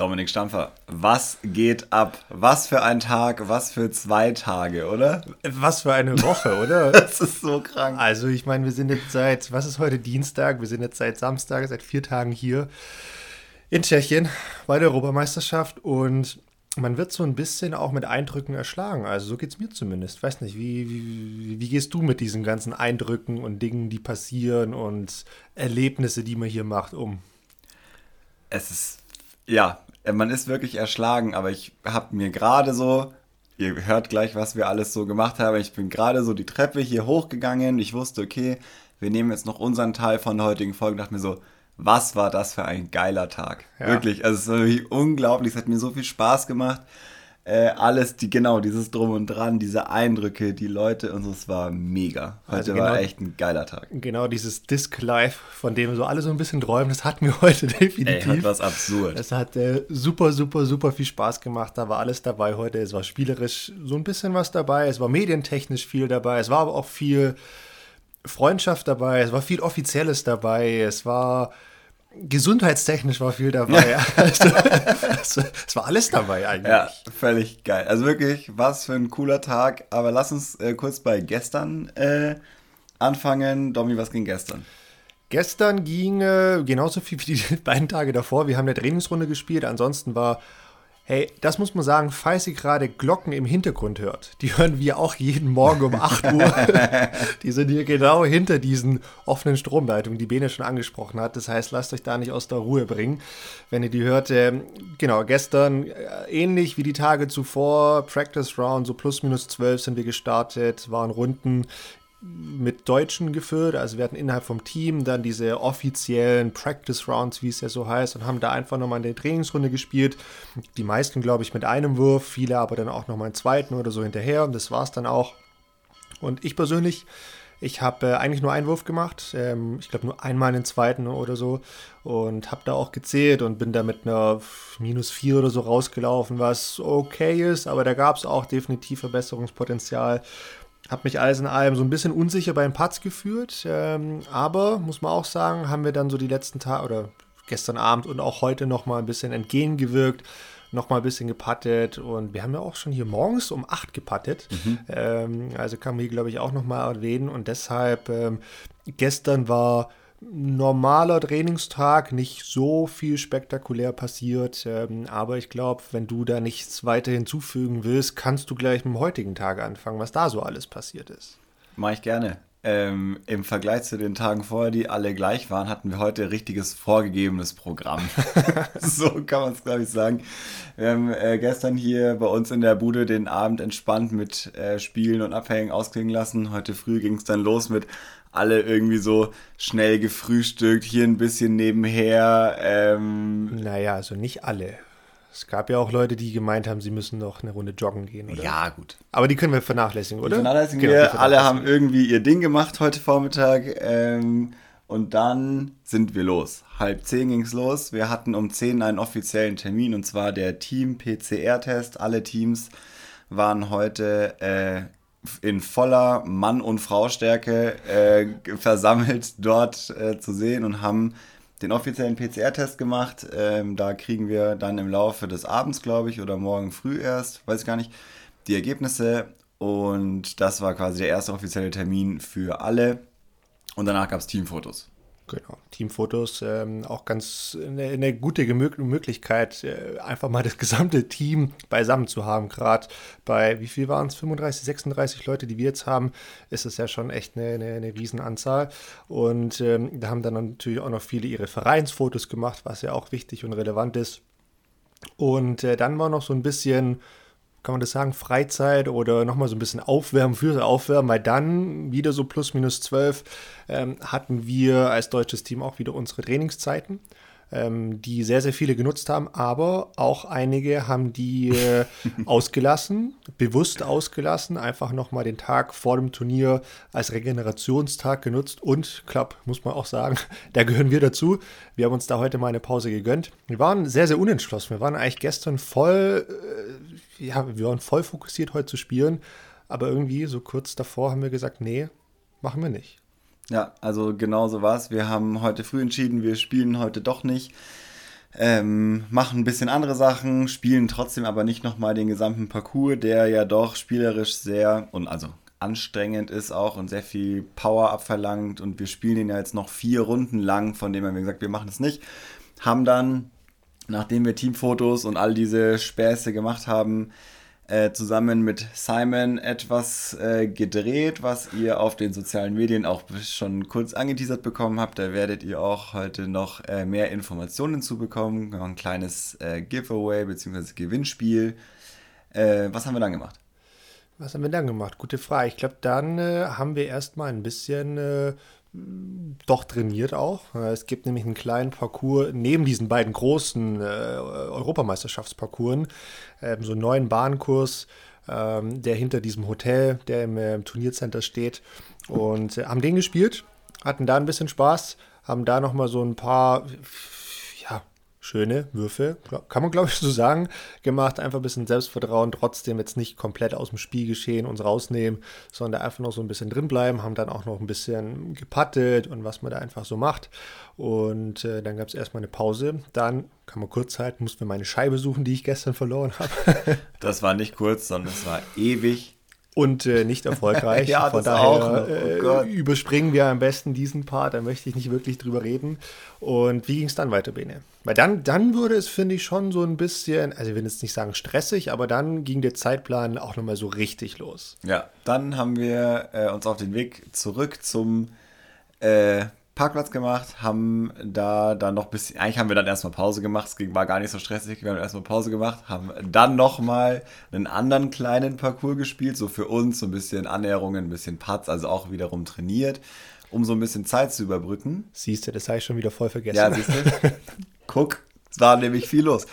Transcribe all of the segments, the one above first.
Dominik Stampfer, was geht ab? Was für ein Tag, was für zwei Tage, oder? Was für eine Woche, oder? das ist so krank. Also, ich meine, wir sind jetzt seit, was ist heute Dienstag? Wir sind jetzt seit Samstag, seit vier Tagen hier in Tschechien bei der Europameisterschaft und man wird so ein bisschen auch mit Eindrücken erschlagen. Also so geht es mir zumindest. Weiß nicht, wie, wie, wie gehst du mit diesen ganzen Eindrücken und Dingen, die passieren und Erlebnisse, die man hier macht, um? Es ist, ja, man ist wirklich erschlagen, aber ich habe mir gerade so, ihr hört gleich, was wir alles so gemacht haben, ich bin gerade so die Treppe hier hochgegangen, ich wusste, okay, wir nehmen jetzt noch unseren Teil von der heutigen Folge, dachte mir so, was war das für ein geiler Tag. Ja. Wirklich, also es war wirklich unglaublich, es hat mir so viel Spaß gemacht äh, alles, die, genau, dieses Drum und Dran, diese Eindrücke, die Leute und so, es war mega. Heute also genau, war echt ein geiler Tag. Genau, dieses Disc Live, von dem so alle so ein bisschen träumen, das hatten wir heute definitiv. Ey, hat was absurd. Es hat äh, super, super, super viel Spaß gemacht. Da war alles dabei heute. Es war spielerisch so ein bisschen was dabei. Es war medientechnisch viel dabei. Es war aber auch viel Freundschaft dabei. Es war viel Offizielles dabei. Es war gesundheitstechnisch war viel dabei. also, also, es war alles dabei eigentlich. Ja, völlig geil. Also wirklich, was für ein cooler Tag. Aber lass uns äh, kurz bei gestern äh, anfangen. Domi, was ging gestern? Gestern ging äh, genauso viel wie die beiden Tage davor. Wir haben eine Trainingsrunde gespielt. Ansonsten war Hey, das muss man sagen, falls ihr gerade Glocken im Hintergrund hört, die hören wir auch jeden Morgen um 8 Uhr. die sind hier genau hinter diesen offenen Stromleitungen, die Bene schon angesprochen hat. Das heißt, lasst euch da nicht aus der Ruhe bringen, wenn ihr die hört. Ähm, genau, gestern äh, ähnlich wie die Tage zuvor, Practice Round, so plus minus 12 sind wir gestartet, waren Runden mit Deutschen geführt. Also wir hatten innerhalb vom Team dann diese offiziellen Practice Rounds, wie es ja so heißt, und haben da einfach nochmal eine Trainingsrunde gespielt. Die meisten, glaube ich, mit einem Wurf, viele aber dann auch nochmal einen zweiten oder so hinterher. Und das war es dann auch. Und ich persönlich, ich habe äh, eigentlich nur einen Wurf gemacht. Ähm, ich glaube nur einmal einen zweiten oder so. Und habe da auch gezählt und bin da mit einer minus vier oder so rausgelaufen, was okay ist. Aber da gab es auch definitiv Verbesserungspotenzial. Habe mich alles in allem so ein bisschen unsicher beim Putts gefühlt. Ähm, aber muss man auch sagen, haben wir dann so die letzten Tage oder gestern Abend und auch heute nochmal ein bisschen entgegengewirkt, nochmal ein bisschen gepattet und wir haben ja auch schon hier morgens um 8 gepattet. Mhm. Ähm, also kann man hier, glaube ich, auch nochmal erwähnen und deshalb ähm, gestern war normaler Trainingstag, nicht so viel spektakulär passiert. Ähm, aber ich glaube, wenn du da nichts weiter hinzufügen willst, kannst du gleich mit dem heutigen Tag anfangen, was da so alles passiert ist. Mache ich gerne. Ähm, Im Vergleich zu den Tagen vorher, die alle gleich waren, hatten wir heute richtiges vorgegebenes Programm. so kann man es, glaube ich, sagen. Wir haben äh, gestern hier bei uns in der Bude den Abend entspannt mit äh, Spielen und Abhängen ausklingen lassen. Heute früh ging es dann los mit alle irgendwie so schnell gefrühstückt, hier ein bisschen nebenher. Ähm, naja, also nicht alle. Es gab ja auch Leute, die gemeint haben, sie müssen noch eine Runde joggen gehen, oder? Ja, gut. Aber die können wir vernachlässigen, oder? Die vernachlässigen genau, wir. Vernachlässigen. Alle haben irgendwie ihr Ding gemacht heute Vormittag. Ähm, und dann sind wir los. Halb zehn ging es los. Wir hatten um zehn einen offiziellen Termin und zwar der Team-PCR-Test. Alle Teams waren heute äh, in voller Mann- und Frau-Stärke äh, versammelt dort äh, zu sehen und haben den offiziellen PCR-Test gemacht. Ähm, da kriegen wir dann im Laufe des Abends, glaube ich, oder morgen früh erst, weiß ich gar nicht, die Ergebnisse. Und das war quasi der erste offizielle Termin für alle. Und danach gab es Teamfotos. Genau, Teamfotos, ähm, auch ganz eine, eine gute Gemö Möglichkeit, äh, einfach mal das gesamte Team beisammen zu haben. Gerade bei, wie viel waren es, 35, 36 Leute, die wir jetzt haben, ist es ja schon echt eine, eine, eine Riesenanzahl. Und ähm, da haben dann natürlich auch noch viele ihre Vereinsfotos gemacht, was ja auch wichtig und relevant ist. Und äh, dann war noch so ein bisschen kann man das sagen, Freizeit oder nochmal so ein bisschen Aufwärmen, für Aufwärmen, weil dann wieder so plus minus zwölf ähm, hatten wir als deutsches Team auch wieder unsere Trainingszeiten ähm, die sehr, sehr viele genutzt haben, aber auch einige haben die äh, ausgelassen, bewusst ausgelassen, einfach nochmal den Tag vor dem Turnier als Regenerationstag genutzt und, klapp, muss man auch sagen, da gehören wir dazu. Wir haben uns da heute mal eine Pause gegönnt. Wir waren sehr, sehr unentschlossen. Wir waren eigentlich gestern voll, äh, ja, wir waren voll fokussiert heute zu spielen, aber irgendwie so kurz davor haben wir gesagt, nee, machen wir nicht. Ja, also genau so war es. Wir haben heute früh entschieden, wir spielen heute doch nicht. ähm, machen ein bisschen andere Sachen, spielen trotzdem aber nicht nochmal den gesamten Parcours, der ja doch spielerisch sehr und also anstrengend ist auch und sehr viel Power abverlangt und wir spielen den ja jetzt noch vier Runden lang, von dem haben wir gesagt, wir machen es nicht. Haben dann, nachdem wir Teamfotos und all diese Späße gemacht haben, äh, zusammen mit Simon etwas äh, gedreht, was ihr auf den sozialen Medien auch schon kurz angeteasert bekommen habt. Da werdet ihr auch heute noch äh, mehr Informationen zu bekommen. Ein kleines äh, Giveaway bzw. Gewinnspiel. Äh, was haben wir dann gemacht? Was haben wir dann gemacht? Gute Frage. Ich glaube, dann äh, haben wir erstmal ein bisschen doch trainiert auch. Äh, es gibt nämlich einen kleinen Parcours neben diesen beiden großen äh, Europameisterschaftsparcours, äh, so einen neuen Bahnkurs, ähm, der hinter diesem Hotel, der im, äh, Turniercenter steht. Und haben den gespielt, hatten da ein bisschen Spaß, haben da nochmal so ein paar schöne Würfe, kann man glaube ich so sagen, gemacht. Einfach ein bisschen Selbstvertrauen, trotzdem jetzt nicht komplett aus dem Spiel geschehen, uns rausnehmen, sondern einfach noch so ein bisschen drin bleiben, haben dann auch noch ein bisschen gepattet und was man da einfach so macht. Und äh, dann gab es erstmal eine Pause. Dann kann man kurz halten, mussten wir meine Scheibe suchen, die ich gestern verloren habe. das war nicht kurz, sondern es war ewig und äh, nicht erfolgreich. ja, Von daher oh äh, überspringen wir am besten diesen Part, da möchte ich nicht wirklich drüber reden. Und wie ging es dann weiter, Bene? Weil dann, dann würde es, finde ich, schon so ein bisschen, also ich will jetzt nicht sagen stressig, aber dann ging der Zeitplan auch nochmal so richtig los. Ja, dann haben wir äh, uns auf den Weg zurück zum äh, Parkplatz gemacht, haben da dann noch ein bisschen, eigentlich haben wir dann erstmal Pause gemacht, es war gar nicht so stressig, wir haben erstmal Pause gemacht, haben dann nochmal einen anderen kleinen Parcours gespielt, so für uns, so ein bisschen Annäherungen, ein bisschen Putts, also auch wiederum trainiert, um so ein bisschen Zeit zu überbrücken. Siehst du, das habe ich schon wieder voll vergessen. Ja, siehst du? Guck, es war nämlich viel los.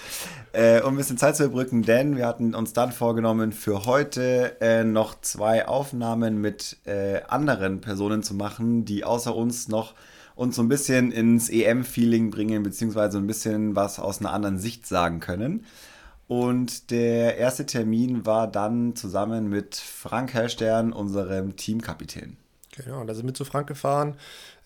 Äh, um ein bisschen Zeit zu überbrücken, denn wir hatten uns dann vorgenommen, für heute äh, noch zwei Aufnahmen mit äh, anderen Personen zu machen, die außer uns noch uns so ein bisschen ins EM-Feeling bringen, beziehungsweise ein bisschen was aus einer anderen Sicht sagen können. Und der erste Termin war dann zusammen mit Frank Hellstern, unserem Teamkapitän. Genau, da sind wir zu Frank gefahren,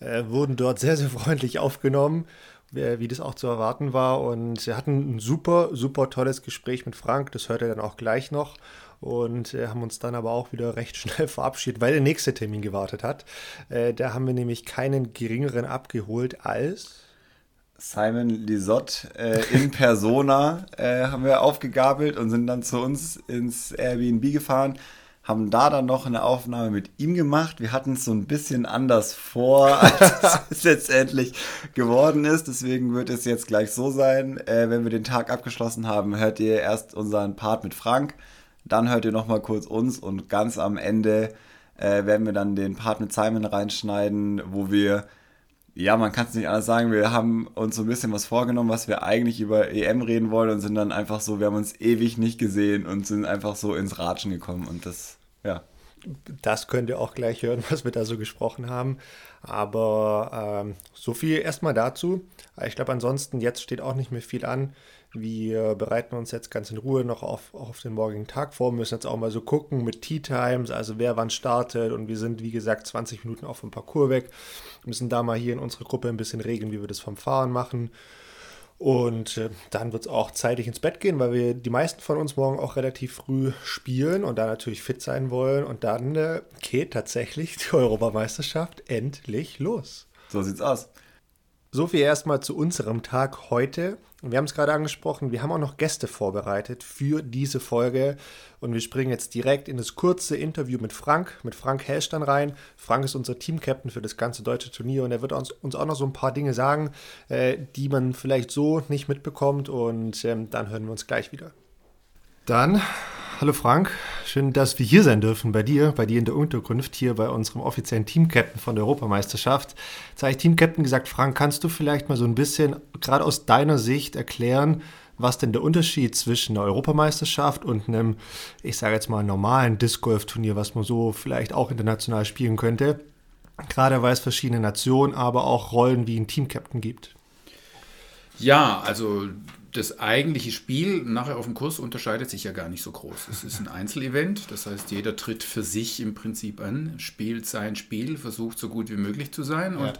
äh, wurden dort sehr, sehr freundlich aufgenommen, wie, wie das auch zu erwarten war. Und wir hatten ein super, super tolles Gespräch mit Frank, das hört er dann auch gleich noch und äh, haben uns dann aber auch wieder recht schnell verabschiedet, weil der nächste Termin gewartet hat. Äh, da haben wir nämlich keinen geringeren abgeholt als Simon Lisotte äh, in Persona äh, haben wir aufgegabelt und sind dann zu uns ins Airbnb gefahren haben da dann noch eine Aufnahme mit ihm gemacht. Wir hatten es so ein bisschen anders vor, als es letztendlich geworden ist. Deswegen wird es jetzt gleich so sein. Äh, wenn wir den Tag abgeschlossen haben, hört ihr erst unseren Part mit Frank. Dann hört ihr nochmal kurz uns und ganz am Ende äh, werden wir dann den Part mit Simon reinschneiden, wo wir, ja, man kann es nicht anders sagen, wir haben uns so ein bisschen was vorgenommen, was wir eigentlich über EM reden wollen und sind dann einfach so, wir haben uns ewig nicht gesehen und sind einfach so ins Ratschen gekommen und das, ja. Das könnt ihr auch gleich hören, was wir da so gesprochen haben. Aber ähm, so viel erstmal dazu. Ich glaube, ansonsten jetzt steht auch nicht mehr viel an. Wir bereiten uns jetzt ganz in Ruhe noch auf, auf den morgigen Tag vor, Wir müssen jetzt auch mal so gucken mit Tea Times, also wer wann startet und wir sind, wie gesagt, 20 Minuten auf dem Parcours weg. Wir müssen da mal hier in unserer Gruppe ein bisschen regeln, wie wir das vom Fahren machen. Und äh, dann wird es auch zeitig ins Bett gehen, weil wir die meisten von uns morgen auch relativ früh spielen und da natürlich fit sein wollen. Und dann äh, geht tatsächlich die Europameisterschaft endlich los. So sieht's aus. So viel erstmal zu unserem Tag heute. Wir haben es gerade angesprochen, wir haben auch noch Gäste vorbereitet für diese Folge und wir springen jetzt direkt in das kurze Interview mit Frank, mit Frank Hellstern rein. Frank ist unser Teamcaptain für das ganze deutsche Turnier und er wird uns, uns auch noch so ein paar Dinge sagen, äh, die man vielleicht so nicht mitbekommt und ähm, dann hören wir uns gleich wieder. Dann Hallo Frank, schön, dass wir hier sein dürfen bei dir, bei dir in der Unterkunft, hier bei unserem offiziellen Teamcaptain von der Europameisterschaft. Jetzt habe ich Teamcaptain gesagt, Frank, kannst du vielleicht mal so ein bisschen, gerade aus deiner Sicht, erklären, was denn der Unterschied zwischen einer Europameisterschaft und einem, ich sage jetzt mal, normalen Disc Golf Turnier, was man so vielleicht auch international spielen könnte, gerade weil es verschiedene Nationen, aber auch Rollen wie ein Teamcaptain gibt? Ja, also das eigentliche Spiel nachher auf dem Kurs unterscheidet sich ja gar nicht so groß. Es ist ein Einzelevent, das heißt, jeder tritt für sich im Prinzip an, spielt sein Spiel, versucht so gut wie möglich zu sein. Und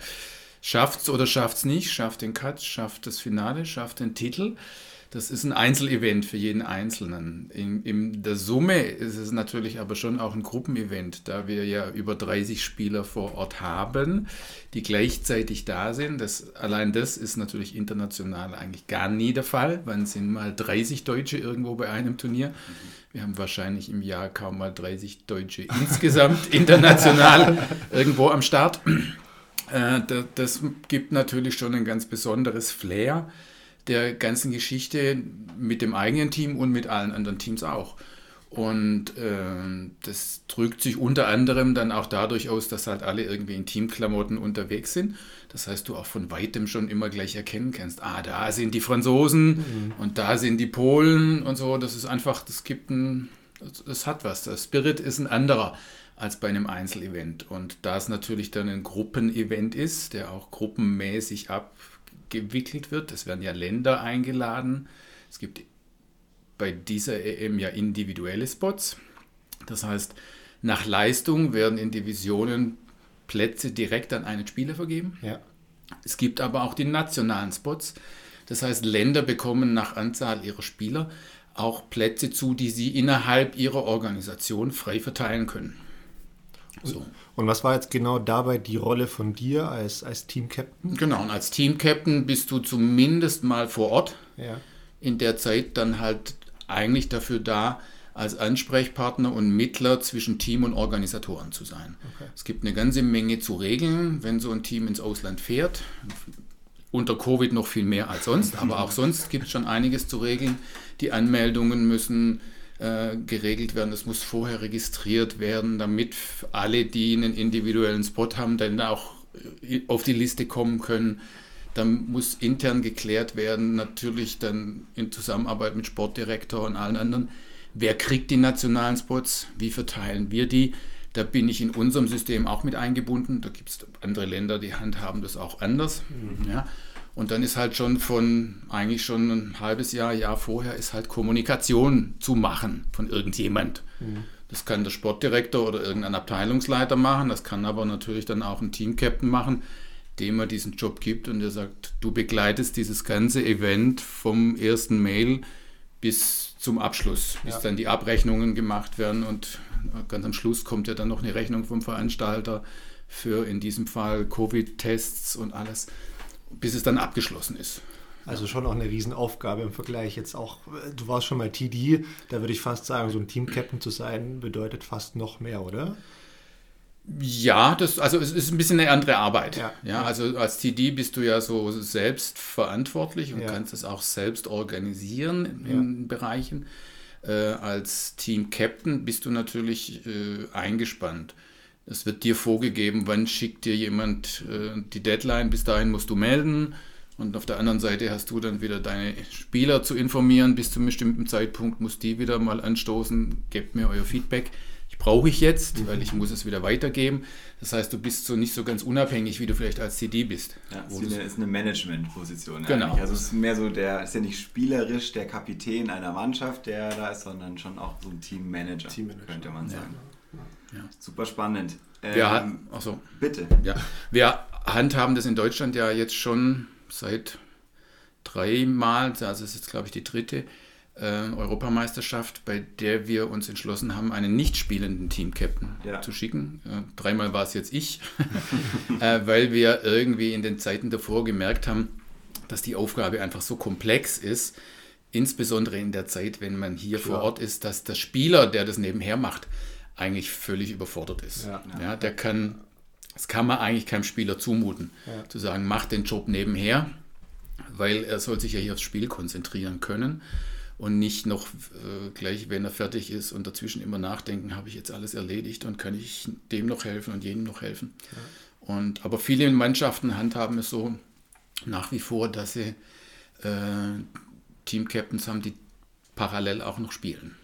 schafft es oder schafft es nicht, schafft den Cut, schafft das Finale, schafft den Titel. Das ist ein Einzelevent für jeden Einzelnen. In, in, der Summe ist es natürlich aber schon auch ein Gruppenevent, da wir ja über 30 Spieler vor Ort haben, die gleichzeitig da sind. Das, allein das ist natürlich international eigentlich gar nie der Fall. Wann sind mal 30 Deutsche irgendwo bei einem Turnier? Wir haben wahrscheinlich im Jahr kaum mal 30 Deutsche insgesamt international irgendwo am Start. Äh, das gibt natürlich schon ein ganz besonderes Flair der ganzen Geschichte mit dem eigenen Team und mit allen anderen Teams auch. Und äh, das drückt sich unter anderem dann auch dadurch aus, dass halt alle irgendwie in Teamklamotten unterwegs sind. Das heißt, du auch von weitem schon immer gleich erkennen kannst, ah, da sind die Franzosen mhm. und da sind die Polen und so. Das ist einfach, das gibt ein, das hat was. Der Spirit ist ein anderer als bei einem Einzelevent. Und da es natürlich dann ein Gruppenevent ist, der auch gruppenmäßig ab gewickelt wird. Es werden ja Länder eingeladen. Es gibt bei dieser EM ja individuelle Spots. Das heißt, nach Leistung werden in Divisionen Plätze direkt an einen Spieler vergeben. Ja. Es gibt aber auch die nationalen Spots. Das heißt, Länder bekommen nach Anzahl ihrer Spieler auch Plätze zu, die sie innerhalb ihrer Organisation frei verteilen können. So. Und was war jetzt genau dabei die Rolle von dir als, als Team-Captain? Genau, und als Team-Captain bist du zumindest mal vor Ort. Ja. In der Zeit dann halt eigentlich dafür da, als Ansprechpartner und Mittler zwischen Team und Organisatoren zu sein. Okay. Es gibt eine ganze Menge zu regeln, wenn so ein Team ins Ausland fährt. Unter Covid noch viel mehr als sonst, aber auch sonst gibt es schon einiges zu regeln. Die Anmeldungen müssen äh, geregelt werden. Es muss vorher registriert werden, damit alle, die einen individuellen Spot haben, dann auch äh, auf die Liste kommen können. Dann muss intern geklärt werden, natürlich dann in Zusammenarbeit mit Sportdirektor und allen anderen, wer kriegt die nationalen Spots, wie verteilen wir die. Da bin ich in unserem System auch mit eingebunden. Da gibt es andere Länder, die handhaben das auch anders. Mhm. Ja. Und dann ist halt schon von, eigentlich schon ein halbes Jahr, Jahr vorher, ist halt Kommunikation zu machen von irgendjemand. Mhm. Das kann der Sportdirektor oder irgendein Abteilungsleiter machen, das kann aber natürlich dann auch ein Teamcaptain machen, dem er diesen Job gibt und der sagt, du begleitest dieses ganze Event vom ersten Mail bis zum Abschluss, bis ja. dann die Abrechnungen gemacht werden und ganz am Schluss kommt ja dann noch eine Rechnung vom Veranstalter für in diesem Fall Covid-Tests und alles bis es dann abgeschlossen ist. Also schon auch eine Riesenaufgabe im Vergleich. Jetzt auch, du warst schon mal TD, da würde ich fast sagen, so ein Team-Captain zu sein, bedeutet fast noch mehr, oder? Ja, das, also es ist ein bisschen eine andere Arbeit. Ja, ja, also als TD bist du ja so selbst verantwortlich und ja. kannst es auch selbst organisieren in ja. Bereichen. Äh, als Team-Captain bist du natürlich äh, eingespannt. Es wird dir vorgegeben, wann schickt dir jemand äh, die Deadline, bis dahin musst du melden. Und auf der anderen Seite hast du dann wieder deine Spieler zu informieren. Bis zu einem bestimmten Zeitpunkt musst die wieder mal anstoßen, gebt mir euer Feedback. Ich brauche ich jetzt, mhm. weil ich muss es wieder weitergeben. Das heißt, du bist so nicht so ganz unabhängig, wie du vielleicht als CD bist. Ja, es ist eine, ist eine Management-Position. Genau. Also es ist mehr so der, ist ja nicht spielerisch der Kapitän einer Mannschaft, der da ist, sondern schon auch so ein Teammanager, Teammanager. könnte man sagen. Ja. Ja. Super spannend. Ähm, wir, achso. Bitte. Ja. Wir handhaben das in Deutschland ja jetzt schon seit dreimal, also es ist glaube ich die dritte äh, Europameisterschaft, bei der wir uns entschlossen haben, einen nicht spielenden Team-Captain ja. zu schicken. Äh, dreimal war es jetzt ich, äh, weil wir irgendwie in den Zeiten davor gemerkt haben, dass die Aufgabe einfach so komplex ist, insbesondere in der Zeit, wenn man hier Klar. vor Ort ist, dass der Spieler, der das nebenher macht, eigentlich völlig überfordert ist. Ja, ja. der kann, das kann man eigentlich keinem Spieler zumuten, ja. zu sagen, mach den Job nebenher, weil er soll sich ja hier aufs Spiel konzentrieren können und nicht noch äh, gleich, wenn er fertig ist und dazwischen immer nachdenken, habe ich jetzt alles erledigt und kann ich dem noch helfen und jenem noch helfen. Und, aber viele Mannschaften handhaben es so nach wie vor, dass sie äh, Team-Captains haben, die parallel auch noch spielen.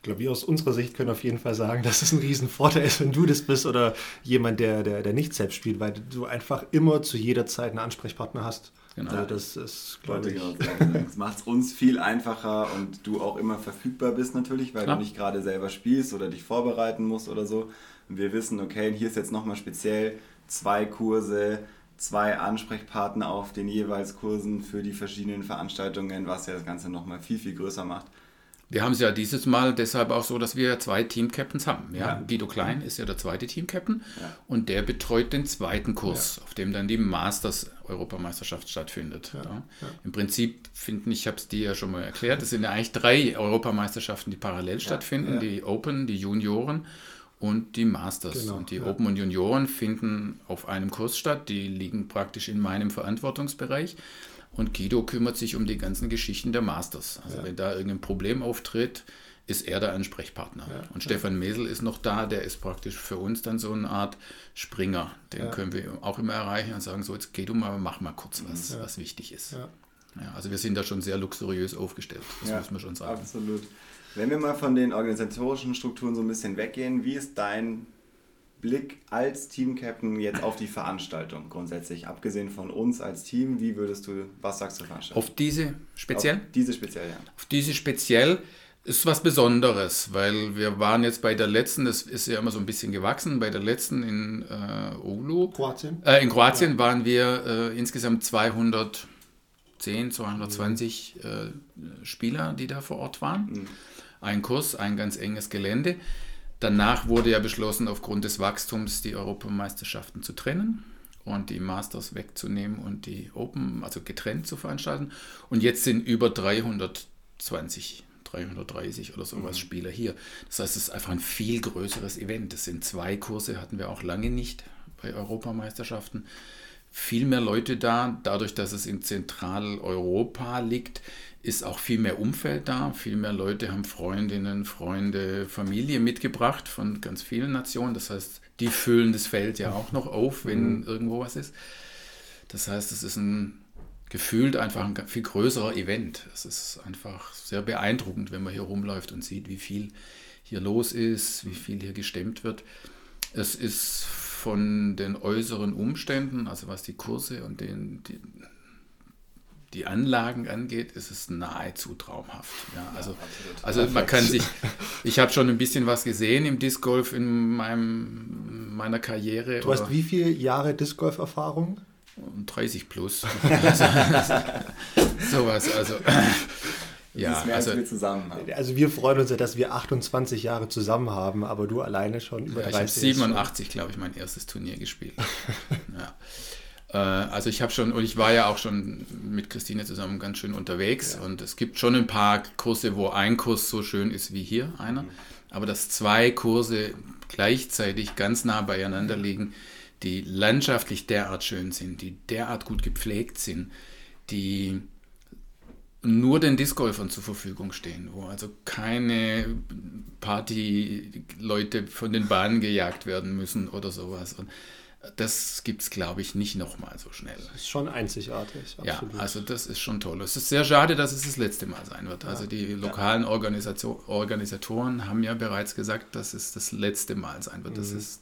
Ich glaube, wir aus unserer Sicht können auf jeden Fall sagen, dass es ein Riesenvorteil ist, wenn du das bist oder jemand, der, der, der nicht selbst spielt, weil du einfach immer zu jeder Zeit einen Ansprechpartner hast. Genau. Also das ist, glaube ich. Das macht es uns viel einfacher und du auch immer verfügbar bist natürlich, weil Klar. du nicht gerade selber spielst oder dich vorbereiten musst oder so. Und wir wissen, okay, hier ist jetzt nochmal speziell zwei Kurse, zwei Ansprechpartner auf den jeweils Kursen für die verschiedenen Veranstaltungen, was ja das Ganze nochmal viel, viel größer macht. Wir haben es ja dieses Mal deshalb auch so, dass wir zwei Team-Captains haben. Ja? Ja. Guido Klein ist ja der zweite Team-Captain Ja. und der betreut den zweiten Kurs, auf dem dann die Masters-Europameisterschaft stattfindet. Ja. Im Prinzip finden, ich habe es dir ja schon mal erklärt, es sind ja eigentlich drei Europameisterschaften, die parallel stattfinden. ja. Die Open, die Junioren und die Masters. Genau, und die ja. Open und Junioren finden auf einem Kurs statt. Die liegen praktisch in meinem Verantwortungsbereich. Und Guido kümmert sich um die ganzen Geschichten der Masters. Also wenn da irgendein Problem auftritt, ist er der Ansprechpartner. und Stefan Mesel ist noch da, der ist praktisch für uns dann so eine Art Springer. Den können wir auch immer erreichen und sagen, so jetzt geh du mal, mach mal kurz was, was wichtig ist. Ja. Ja, also wir sind da schon sehr luxuriös aufgestellt, das Ja, muss man schon sagen. Absolut. Wenn wir mal von den organisatorischen Strukturen so ein bisschen weggehen, wie ist dein Blick als Team-Captain jetzt auf die Veranstaltung grundsätzlich? Abgesehen von uns als Team, wie würdest du, was sagst du Veranstaltung? Auf diese speziell? Auf diese speziell, ja. Auf diese speziell ist was Besonderes, weil wir waren jetzt bei der letzten, das ist ja immer so ein bisschen gewachsen, bei der letzten in äh, Oulu. Kroatien? Äh, in Kroatien waren wir äh, insgesamt 210, 220 äh, Spieler, die da vor Ort waren. Ein Kurs, ein ganz enges Gelände. Danach wurde ja beschlossen, aufgrund des Wachstums die Europameisterschaften zu trennen und die Masters wegzunehmen und die Open, also getrennt zu veranstalten. Und jetzt sind über 320, 330 oder sowas Spieler hier. Das heißt, es ist einfach ein viel größeres Event. Es sind zwei Kurse, hatten wir auch lange nicht bei Europameisterschaften. Viel mehr Leute da. Dadurch, dass es in Zentraleuropa liegt, ist auch viel mehr Umfeld da. Viel mehr Leute haben Freundinnen, Freunde, Familie mitgebracht von ganz vielen Nationen. Das heißt, die füllen das Feld ja auch noch auf, wenn irgendwo was ist. Das heißt, es ist ein gefühlt einfach ein viel größerer Event. Es ist einfach sehr beeindruckend, wenn man hier rumläuft und sieht, wie viel hier los ist, wie viel hier gestemmt wird. Es ist von den äußeren Umständen, also was die Kurse und den, die, die Anlagen angeht, ist es nahezu traumhaft. Ja, also, also man kann sich, ich habe schon ein bisschen was gesehen im Disc Golf in meinem, meiner Karriere. Du hast wie viele Jahre Disc Golf Erfahrung? 30 plus. Also, sowas, also. Ja, das ist mehr, also, als wir zusammen haben. Also wir freuen uns ja, dass wir 28 Jahre zusammen haben, aber du alleine schon über ja, ich habe 30. 87, glaube ich, mein erstes Turnier gespielt. ja. Äh, Also ich habe schon, und ich war ja auch schon mit Christine zusammen ganz schön unterwegs und es gibt schon ein paar Kurse, wo ein Kurs so schön ist wie hier einer, aber dass zwei Kurse gleichzeitig ganz nah beieinander liegen, die landschaftlich derart schön sind, die derart gut gepflegt sind, die nur den Discgolfern zur Verfügung stehen, wo also keine Partyleute von den Bahnen gejagt werden müssen oder sowas. Und das gibt es, glaube ich, nicht nochmal so schnell. Das ist schon einzigartig. Ja, absolut. also das ist schon toll. Es ist sehr schade, dass es das letzte Mal sein wird. Also die lokalen Organisation, Organisatoren haben ja bereits gesagt, dass es das letzte Mal sein wird, Mhm. dass es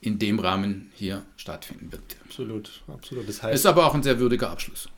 in dem Rahmen hier stattfinden wird. absolut, absolut. Das Ist heißt, aber auch ein sehr würdiger Abschluss.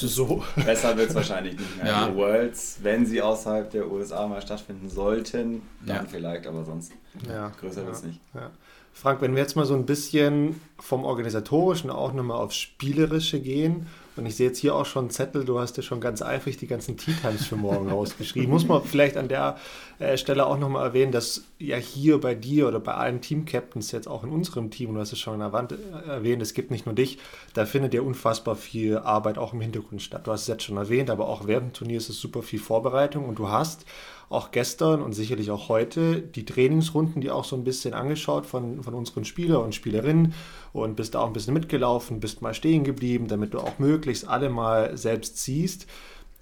so. Besser wird es wahrscheinlich nicht mehr. Ja. Die Worlds, wenn sie außerhalb der USA mal stattfinden sollten, dann Ja. vielleicht, aber sonst Ja, größer ja. wird es nicht. Ja. Frank, wenn wir jetzt mal so ein bisschen vom Organisatorischen auch nochmal aufs Spielerische gehen, und ich sehe jetzt hier auch schon einen Zettel, du hast ja schon ganz eifrig die ganzen Tea Times für morgen rausgeschrieben. Muss man vielleicht an der äh, Stelle auch nochmal erwähnen, dass ja hier bei dir oder bei allen Team-Captains, jetzt auch in unserem Team, du hast es schon äh, erwähnt, es gibt nicht nur dich, da findet ja unfassbar viel Arbeit auch im Hintergrund statt. Du hast es jetzt schon erwähnt, aber auch während dem Turnier ist es super viel Vorbereitung und du hast auch gestern und sicherlich auch heute die Trainingsrunden, die auch so ein bisschen angeschaut von, von unseren Spieler und Spielerinnen und bist da auch ein bisschen mitgelaufen, bist mal stehen geblieben, damit du auch möglichst alle mal selbst siehst.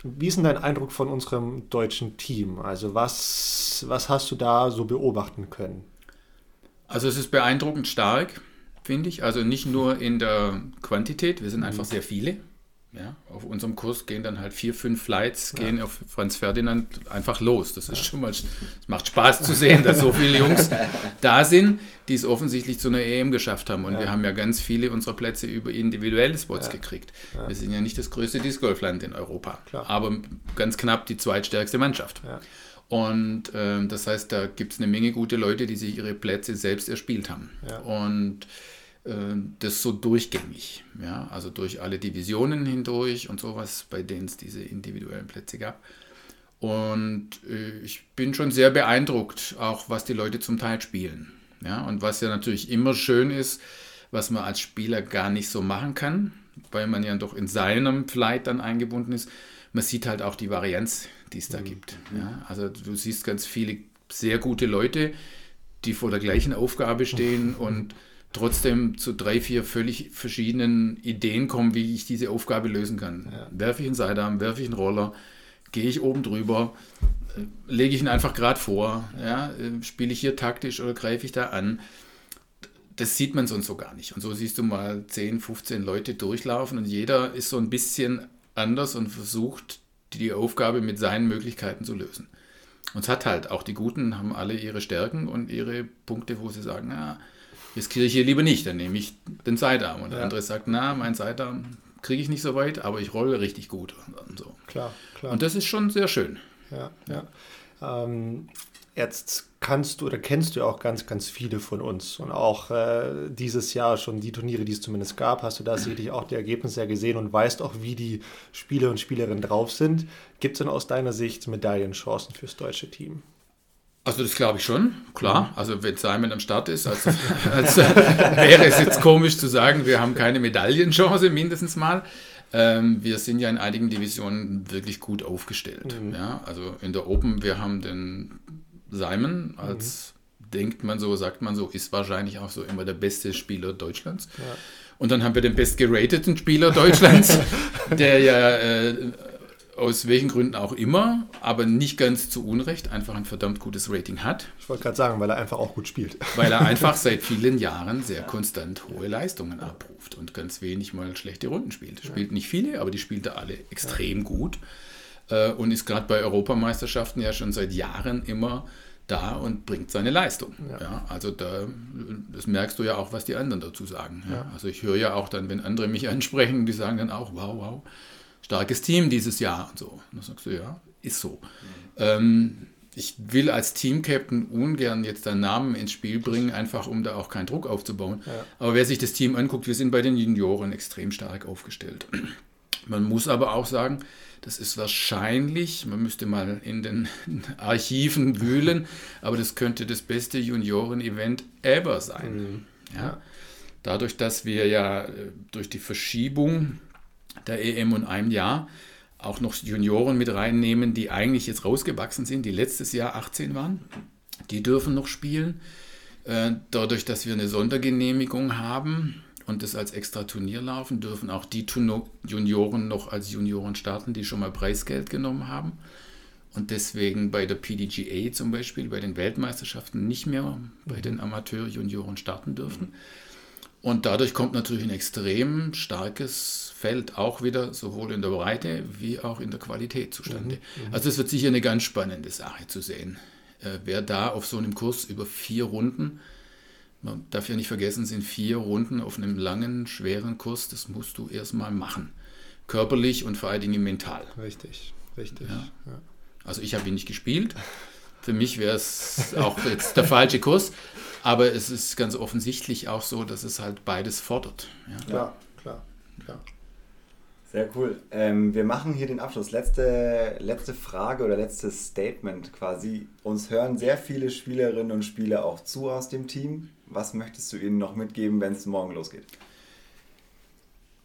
Wie ist denn dein Eindruck von unserem deutschen Team? Also was, was hast du da so beobachten können? Also es ist beeindruckend stark, finde ich. Also nicht nur in der Quantität, wir sind einfach sehr viele. Ja, auf unserem Kurs gehen dann halt vier, fünf Flights, gehen auf Franz Ferdinand einfach los. Das ist schon mal, es macht Spaß zu sehen, dass so viele Jungs da sind, die es offensichtlich zu einer EM geschafft haben. Und wir haben ja ganz viele unserer Plätze über individuelle Spots gekriegt. Wir sind ja nicht das größte Disc Golf Land in Europa, Klar. aber ganz knapp die zweitstärkste Mannschaft. Ja. Und ähm, das heißt, da gibt es eine Menge gute Leute, die sich ihre Plätze selbst erspielt haben. Ja. Und äh, das so durchgängig. Ja? Also durch alle Divisionen hindurch und sowas, bei denen es diese individuellen Plätze gab. Und äh, ich bin schon sehr beeindruckt, auch was die Leute zum Teil spielen. Ja? Und was ja natürlich immer schön ist, was man als Spieler gar nicht so machen kann, weil man ja doch in seinem Flight dann eingebunden ist. Man sieht halt auch die Varianz, die es da mhm. gibt. Ja? Also du siehst ganz viele sehr gute Leute, die vor der gleichen Aufgabe stehen und trotzdem zu drei, vier völlig verschiedenen Ideen kommen, wie ich diese Aufgabe lösen kann. Ja. Werfe ich einen Sidearm, werfe ich einen Roller, gehe ich oben drüber, äh, lege ich ihn einfach gerade vor, ja, äh, spiele ich hier taktisch oder greife ich da an. Das sieht man sonst so gar nicht. Und so siehst du mal 10, 15 Leute durchlaufen und jeder ist so ein bisschen anders und versucht, die Aufgabe mit seinen Möglichkeiten zu lösen. Und es hat halt, auch die Guten haben alle ihre Stärken und ihre Punkte, wo sie sagen, na, riskiere ich hier lieber nicht, dann nehme ich den Sidearm. Und der andere sagt, na, mein Sidearm kriege ich nicht so weit, aber ich rolle richtig gut. Und so. Klar, klar. Und das ist schon sehr schön. Ja, ja. Ähm, jetzt kannst du oder kennst du auch ganz, ganz viele von uns. Und auch äh, dieses Jahr schon die Turniere, die es zumindest gab, hast du da sicherlich auch die Ergebnisse ja gesehen und weißt auch, wie die Spieler und Spielerinnen drauf sind. Gibt es denn aus deiner Sicht Medaillenchancen fürs deutsche Team? Also das glaube ich schon, klar. Mhm. Also wenn Simon am Start ist, also, als, wäre es jetzt komisch zu sagen, wir haben keine Medaillenchance mindestens mal. Ähm, wir sind ja in einigen Divisionen wirklich gut aufgestellt. Mhm. Ja? Also in der Open, wir haben den Simon als, mhm. denkt man so, sagt man so, ist wahrscheinlich auch so immer der beste Spieler Deutschlands. Ja. Und dann haben wir den bestgerateten Spieler Deutschlands, der ja äh, aus welchen Gründen auch immer, aber nicht ganz zu Unrecht, einfach ein verdammt gutes Rating hat. Ich wollte gerade sagen, weil er einfach auch gut spielt. Weil er einfach seit vielen Jahren sehr ja. konstant hohe Leistungen ja. abruft und ganz wenig mal schlechte Runden spielt. Spielt ja. nicht viele, aber die spielt er alle extrem gut äh, und ist gerade bei Europameisterschaften ja schon seit Jahren immer da und bringt seine Leistung. Ja. also da, das merkst du ja auch, was die anderen dazu sagen. Also ich höre ja auch dann, wenn andere mich ansprechen, die sagen dann auch, wow, wow starkes Team dieses Jahr und so. Und dann sagst du, ja, ist so. Mhm. Ähm, ich will als Team-Captain ungern jetzt deinen Namen ins Spiel bringen, einfach um da auch keinen Druck aufzubauen. Ja. Aber wer sich das Team anguckt, wir sind bei den Junioren extrem stark aufgestellt. Man muss aber auch sagen, das ist wahrscheinlich, man müsste mal in den Archiven wühlen, aber das könnte das beste Junioren-Event ever sein. Mhm. Ja? Dadurch, dass wir ja äh, durch die Verschiebung der EM und einem Jahr auch noch Junioren mit reinnehmen, die eigentlich jetzt rausgewachsen sind, die letztes Jahr 18 waren. Die dürfen noch spielen. Äh, dadurch, dass wir eine Sondergenehmigung haben und das als extra Turnier laufen, dürfen auch die Junioren noch als Junioren starten, die schon mal Preisgeld genommen haben. Und deswegen bei der PDGA zum Beispiel, bei den Weltmeisterschaften nicht mehr bei den Amateur-Junioren starten dürfen. Und dadurch kommt natürlich ein extrem starkes Feld auch wieder sowohl in der Breite wie auch in der Qualität zustande. Mhm, mhm. also es wird sicher eine ganz spannende Sache zu sehen. Äh, wer da auf so einem Kurs über vier Runden, man darf ja nicht vergessen, sind vier Runden auf einem langen, schweren Kurs, das musst du erstmal machen. Körperlich und vor allen Dingen mental. Richtig, richtig. Ja. Ja. Also ich habe ihn nicht gespielt. Für mich wäre es auch jetzt der falsche Kurs. Aber es ist ganz offensichtlich auch so, dass es halt beides fordert. Ja, klar, klar, klar. Sehr cool. Ähm, wir machen hier den Abschluss. Letzte, letzte Frage oder letztes Statement quasi. Uns hören sehr viele Spielerinnen und Spieler auch zu aus dem Team. Was möchtest du ihnen noch mitgeben, wenn es morgen losgeht?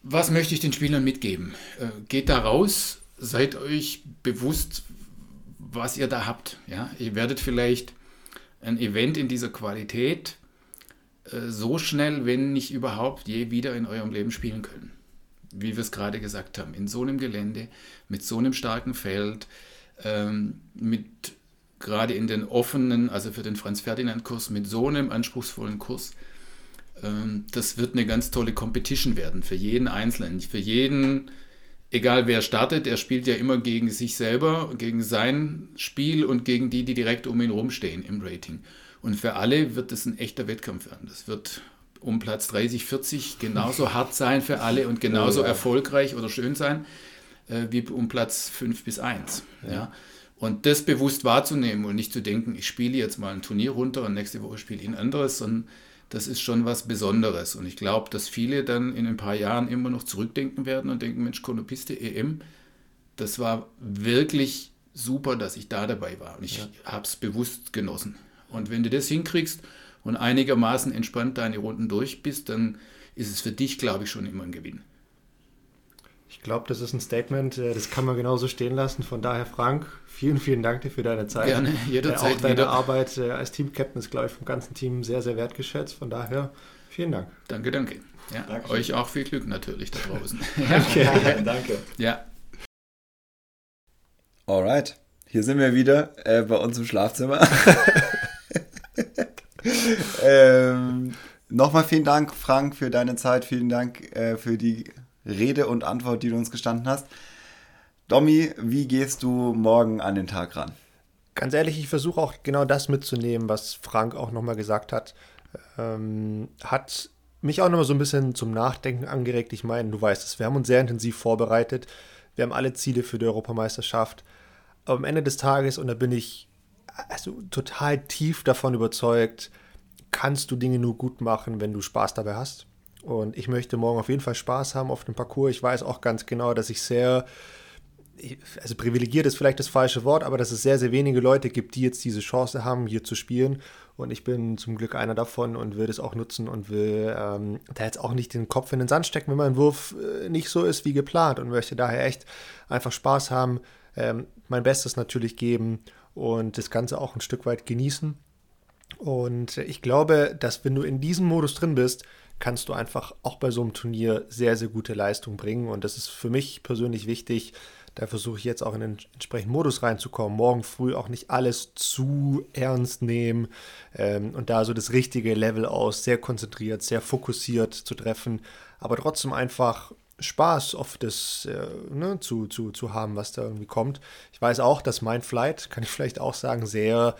Was möchte ich den Spielern mitgeben? Äh, geht da raus, seid euch bewusst, was ihr da habt. Ja? Ihr werdet vielleicht ein Event in dieser Qualität äh, so schnell, wenn nicht überhaupt, je wieder in eurem Leben spielen können. Wie wir es gerade gesagt haben, in so einem Gelände, mit so einem starken Feld, ähm, mit gerade in den offenen, also für den Franz-Ferdinand-Kurs, mit so einem anspruchsvollen Kurs. Ähm, das wird eine ganz tolle Competition werden für jeden Einzelnen, für jeden egal wer startet, er spielt ja immer gegen sich selber, gegen sein Spiel und gegen die, die direkt um ihn rumstehen im Rating. Und für alle wird es ein echter Wettkampf werden. Das wird um Platz 30, 40 genauso hart sein für alle und genauso ja, ja. erfolgreich oder schön sein äh, wie um Platz 5 bis 1. Ja. ja. Und das bewusst wahrzunehmen und nicht zu denken, ich spiele jetzt mal ein Turnier runter und nächste Woche spiele ich ein anderes, sondern das ist schon was Besonderes. Und ich glaube, dass viele dann in ein paar Jahren immer noch zurückdenken werden und denken, Mensch, Konopiste EM, das war wirklich super, dass ich da dabei war. Und ich ja. habe es bewusst genossen. Und wenn du das hinkriegst und einigermaßen entspannt deine Runden durch bist, dann ist es für dich, glaube ich, schon immer ein Gewinn. Ich glaube, das ist ein Statement, äh, das kann man genauso stehen lassen. Von daher, Frank, vielen, vielen Dank dir für deine Zeit. Gerne, jederzeit. Äh, auch deine wieder. Arbeit äh, als Team-Captain ist, glaube ich, vom ganzen Team sehr, sehr wertgeschätzt. Von daher, vielen Dank. Danke, danke. Ja, euch auch viel Glück natürlich da draußen. okay. ja, danke. Ja. Alright, hier sind wir wieder äh, bei uns im Schlafzimmer. ähm, Nochmal vielen Dank, Frank, für deine Zeit. Vielen Dank äh, für die Rede und Antwort, die du uns gestanden hast. Domi, wie gehst du morgen an den Tag ran? Ganz ehrlich, ich versuche auch genau das mitzunehmen, was Frank auch nochmal gesagt hat. Ähm, hat mich auch nochmal so ein bisschen zum Nachdenken angeregt. Ich meine, du weißt es, wir haben uns sehr intensiv vorbereitet. Wir haben alle Ziele für die Europameisterschaft. Aber am Ende des Tages, und da bin ich also total tief davon überzeugt, kannst du Dinge nur gut machen, wenn du Spaß dabei hast. Und ich möchte morgen auf jeden Fall Spaß haben auf dem Parcours. Ich weiß auch ganz genau, dass ich sehr, also privilegiert ist vielleicht das falsche Wort, aber dass es sehr, sehr wenige Leute gibt, die jetzt diese Chance haben, hier zu spielen. Und ich bin zum Glück einer davon und will das auch nutzen und will ähm, da jetzt auch nicht den Kopf in den Sand stecken, wenn mein Wurf äh, nicht so ist wie geplant und möchte daher echt einfach Spaß haben, ähm, mein Bestes natürlich geben und das Ganze auch ein Stück weit genießen. Und ich glaube, dass wenn du in diesem Modus drin bist, kannst du einfach auch bei so einem Turnier sehr, sehr gute Leistung bringen. Und das ist für mich persönlich wichtig. Da versuche ich jetzt auch in den entsprechenden Modus reinzukommen. Morgen früh auch nicht alles zu ernst nehmen ähm, und da so das richtige Level aus, sehr konzentriert, sehr fokussiert zu treffen, aber trotzdem einfach Spaß auf das äh, ne, zu, zu, zu haben, was da irgendwie kommt. Ich weiß auch, dass mein Flight, kann ich vielleicht auch sagen, sehr,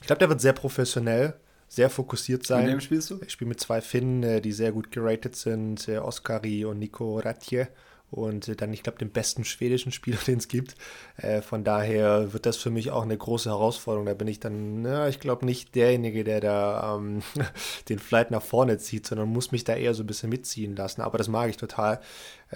ich glaube, der wird sehr professionell sehr fokussiert sein. Mit wem spielst du? Ich spiele mit zwei Finnen, äh, die sehr gut geratet sind, äh, Oskari und Nico Ratje. Und äh, dann, ich glaube, den besten schwedischen Spieler, den es gibt. von daher wird das für mich auch eine große Herausforderung. Da bin ich dann, na, ich glaube, nicht derjenige, der da ähm, den Flight nach vorne zieht, sondern muss mich da eher so ein bisschen mitziehen lassen. Aber das mag ich total.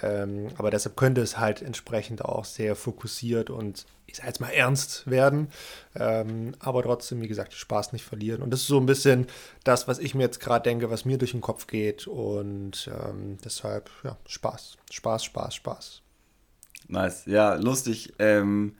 Ähm, aber deshalb könnte es halt entsprechend auch sehr fokussiert und ich sage jetzt mal ernst werden, ähm, aber trotzdem, wie gesagt, Spaß nicht verlieren. Und das ist so ein bisschen das, was ich mir jetzt gerade denke, was mir durch den Kopf geht. Und ähm, deshalb, ja, Spaß, Spaß, Spaß, Spaß. Nice, ja, lustig. Ähm,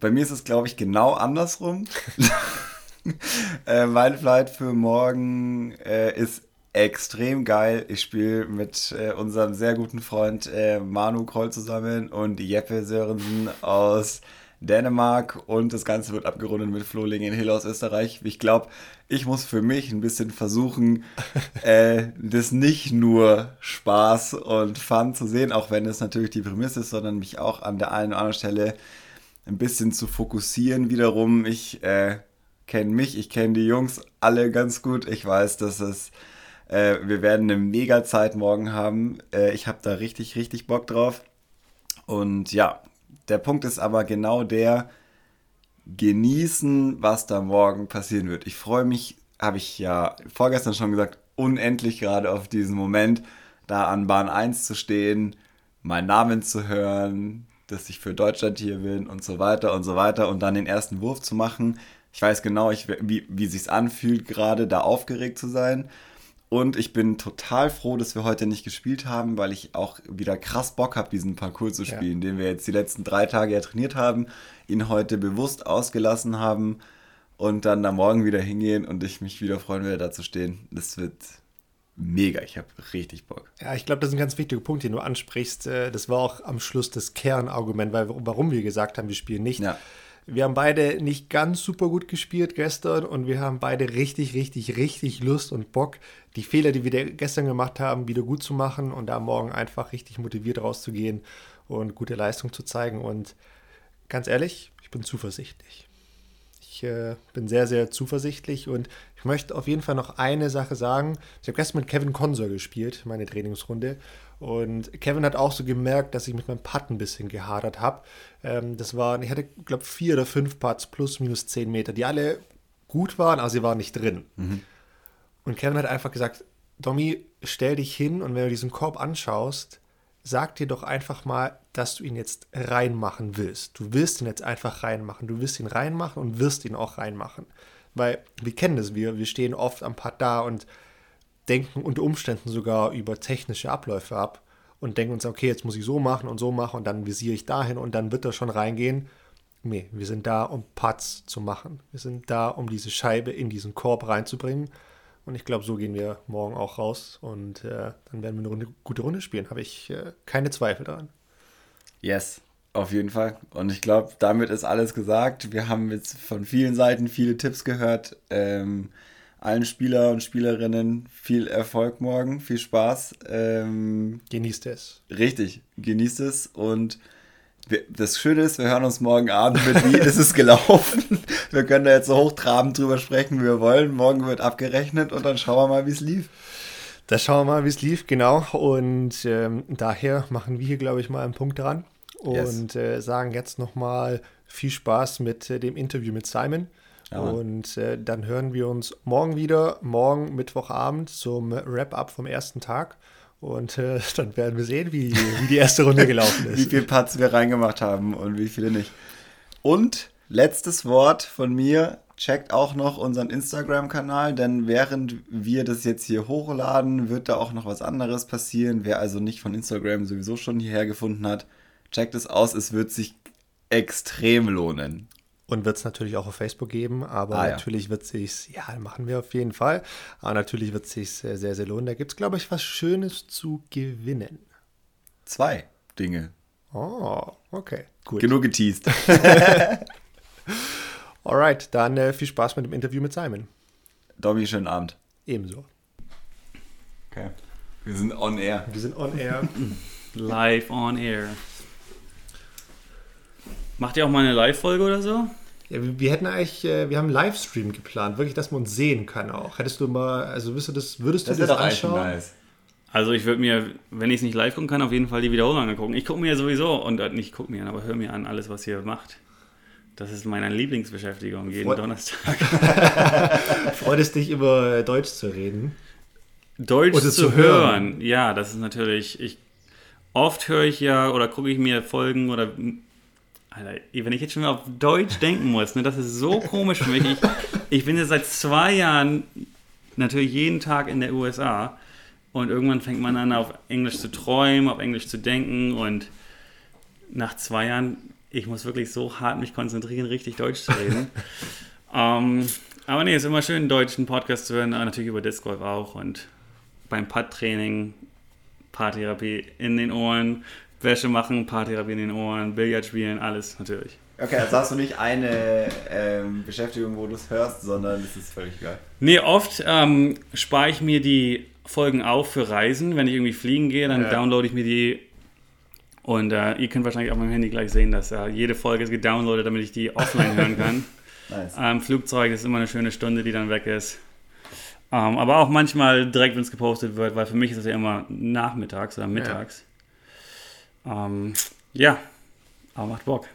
bei mir ist es, glaube ich, genau andersrum. äh, mein Flight für morgen äh, ist extrem geil. Ich spiele mit äh, unserem sehr guten Freund äh, Manu Kroll zusammen und Jeppe Sörensen aus Dänemark und das Ganze wird abgerundet mit Flohlingen Hill aus Österreich. Ich glaube, ich muss für mich ein bisschen versuchen, äh, das nicht nur Spaß und Fun zu sehen, auch wenn es natürlich die Prämisse ist, sondern mich auch an der einen oder anderen Stelle ein bisschen zu fokussieren wiederum. Ich äh, kenne mich, ich kenne die Jungs alle ganz gut. Ich weiß, dass es äh, wir werden eine mega Zeit morgen haben. Äh, ich habe da richtig, richtig Bock drauf. Und ja, der Punkt ist aber genau der, genießen, was da morgen passieren wird. Ich freue mich, habe ich ja vorgestern schon gesagt, unendlich gerade auf diesen Moment, da an Bahn 1 zu stehen, meinen Namen zu hören, dass ich für Deutschland hier bin und so weiter und so weiter und dann den ersten Wurf zu machen. Ich weiß genau, ich, wie, wie sich anfühlt, gerade da aufgeregt zu sein. Und ich bin total froh, dass wir heute nicht gespielt haben, weil ich auch wieder krass Bock habe, diesen Parcours zu spielen, ja. den wir jetzt die letzten drei Tage ja trainiert haben, ihn heute bewusst ausgelassen haben und dann da morgen wieder hingehen und ich mich wieder freuen werde, da zu stehen. Das wird mega. Ich habe richtig Bock. Ja, ich glaube, das ist ein ganz wichtiger Punkt, den du ansprichst. Äh, das war auch am Schluss das Kernargument, weil, warum wir gesagt haben, wir spielen nicht. Ja. Wir haben beide nicht ganz super gut gespielt gestern und wir haben beide richtig, richtig, richtig Lust und Bock, die Fehler, die wir gestern gemacht haben, wieder gut zu machen und da morgen einfach richtig motiviert rauszugehen und gute Leistung zu zeigen. Und ganz ehrlich, ich bin zuversichtlich. Ich äh, bin sehr, sehr zuversichtlich und ich möchte auf jeden Fall noch eine Sache sagen. Ich habe gestern mit Kevin Consor gespielt, meine Trainingsrunde. Und Kevin hat auch so gemerkt, dass ich mit meinem Putt ein bisschen gehadert habe. Ähm, das waren, ich hatte, glaube vier oder fünf Putts plus minus zehn Meter, die alle gut waren, aber sie waren nicht drin. Mhm. Und Kevin hat einfach gesagt, Domi, stell dich hin und wenn du diesen Korb anschaust, sag dir doch einfach mal, dass du ihn jetzt reinmachen willst. Du willst ihn jetzt einfach reinmachen. Du wirst ihn reinmachen und wirst ihn auch reinmachen. Weil wir kennen das, wir, wir stehen oft am Pad da und denken unter Umständen sogar über technische Abläufe ab und denken uns, okay, jetzt muss ich so machen und so machen und dann visiere ich dahin und dann wird er schon reingehen. Nee, wir sind da, um Putts zu machen. Wir sind da, um diese Scheibe in diesen Korb reinzubringen. Und ich glaube, so gehen wir morgen auch raus und äh, dann werden wir eine Runde, gute Runde spielen. Habe ich äh, keine Zweifel daran. Yes, auf jeden Fall. Und ich glaube, damit ist alles gesagt. Wir haben jetzt von vielen Seiten viele Tipps gehört. Ähm, allen Spieler und Spielerinnen viel Erfolg morgen, viel Spaß. Ähm, genießt es. Richtig, genießt es und das Schöne ist, wir hören uns morgen Abend mit, wie ist es gelaufen. Wir können da jetzt so hochtrabend drüber sprechen, wie wir wollen. Morgen wird abgerechnet und dann schauen wir mal, wie es lief. Da schauen wir mal, wie es lief, genau. Und ähm, daher machen wir hier, glaube ich, mal einen Punkt dran und yes. äh, sagen jetzt nochmal viel Spaß mit äh, dem Interview mit Simon. Ja, und äh, dann hören wir uns morgen wieder, morgen Mittwochabend zum Wrap-up vom ersten Tag. Und äh, dann werden wir sehen, wie, wie die erste Runde gelaufen ist. wie viele Putts wir reingemacht haben und wie viele nicht. Und letztes Wort von mir. Checkt auch noch unseren Instagram-Kanal, denn während wir das jetzt hier hochladen, wird da auch noch was anderes passieren. Wer also nicht von Instagram sowieso schon hierher gefunden hat, checkt es aus. Es wird sich extrem lohnen. Und wird es natürlich auch auf Facebook geben, aber ah, natürlich ja. wird sich ja, machen wir auf jeden Fall. Aber natürlich wird es sich sehr, sehr, sehr lohnen. Da gibt es, glaube ich, was Schönes zu gewinnen. Zwei Dinge. Oh, okay. Gut. Genug geteased. Alright, dann äh, viel Spaß mit dem Interview mit Simon. Dobby, schönen Abend. Ebenso. Okay. Wir sind on air. Wir sind on air. Live on air. Macht ihr auch mal eine Live-Folge oder so? Ja, wir, wir, hätten eigentlich, äh, wir haben einen Livestream geplant, wirklich, dass man uns sehen kann auch. Hättest du mal, also würdest du das, würdest das du das anschauen? Nice. Also ich würde mir, wenn ich es nicht live gucken kann, auf jeden Fall die Wiederholung angucken. Ich gucke mir sowieso, und äh, nicht gucke mir an, aber höre mir an alles, was ihr macht. Das ist meine Lieblingsbeschäftigung, jeden Freut Donnerstag. Freut es dich, über Deutsch zu reden? Deutsch oder zu, hören. hören. Ja, das ist natürlich, ich, oft höre ich ja oder gucke ich mir Folgen oder Alter, wenn ich jetzt schon mal auf Deutsch denken muss, ne, das ist so komisch für mich. Ich, ich bin jetzt seit zwei Jahren natürlich jeden Tag in der USA und irgendwann fängt man an, auf Englisch zu träumen, auf Englisch zu denken und nach zwei Jahren, ich muss wirklich so hart mich konzentrieren, richtig Deutsch zu reden. ähm, aber nee, ist immer schön, einen deutschen Podcast zu hören, natürlich über Disc Golf auch und beim Pad-Training, Paartherapie in den Ohren, Wäsche machen, Paartherapie in den Ohren, Billard spielen, alles natürlich. Okay, also hast du nicht eine ähm, Beschäftigung, wo du es hörst, sondern es ist völlig geil. Nee, oft ähm, spare ich mir die Folgen auf für Reisen. Wenn ich irgendwie fliegen gehe, dann ja. downloade ich mir die. Und äh, ihr könnt wahrscheinlich auf meinem Handy gleich sehen, dass äh, jede Folge ist gedownloadet, damit ich die offline hören kann. nice. ähm, Flugzeug ist immer eine schöne Stunde, die dann weg ist. Ähm, aber auch manchmal direkt, wenn es gepostet wird, weil für mich ist es ja immer nachmittags oder mittags. Ja. Ähm, ja, aber macht Bock.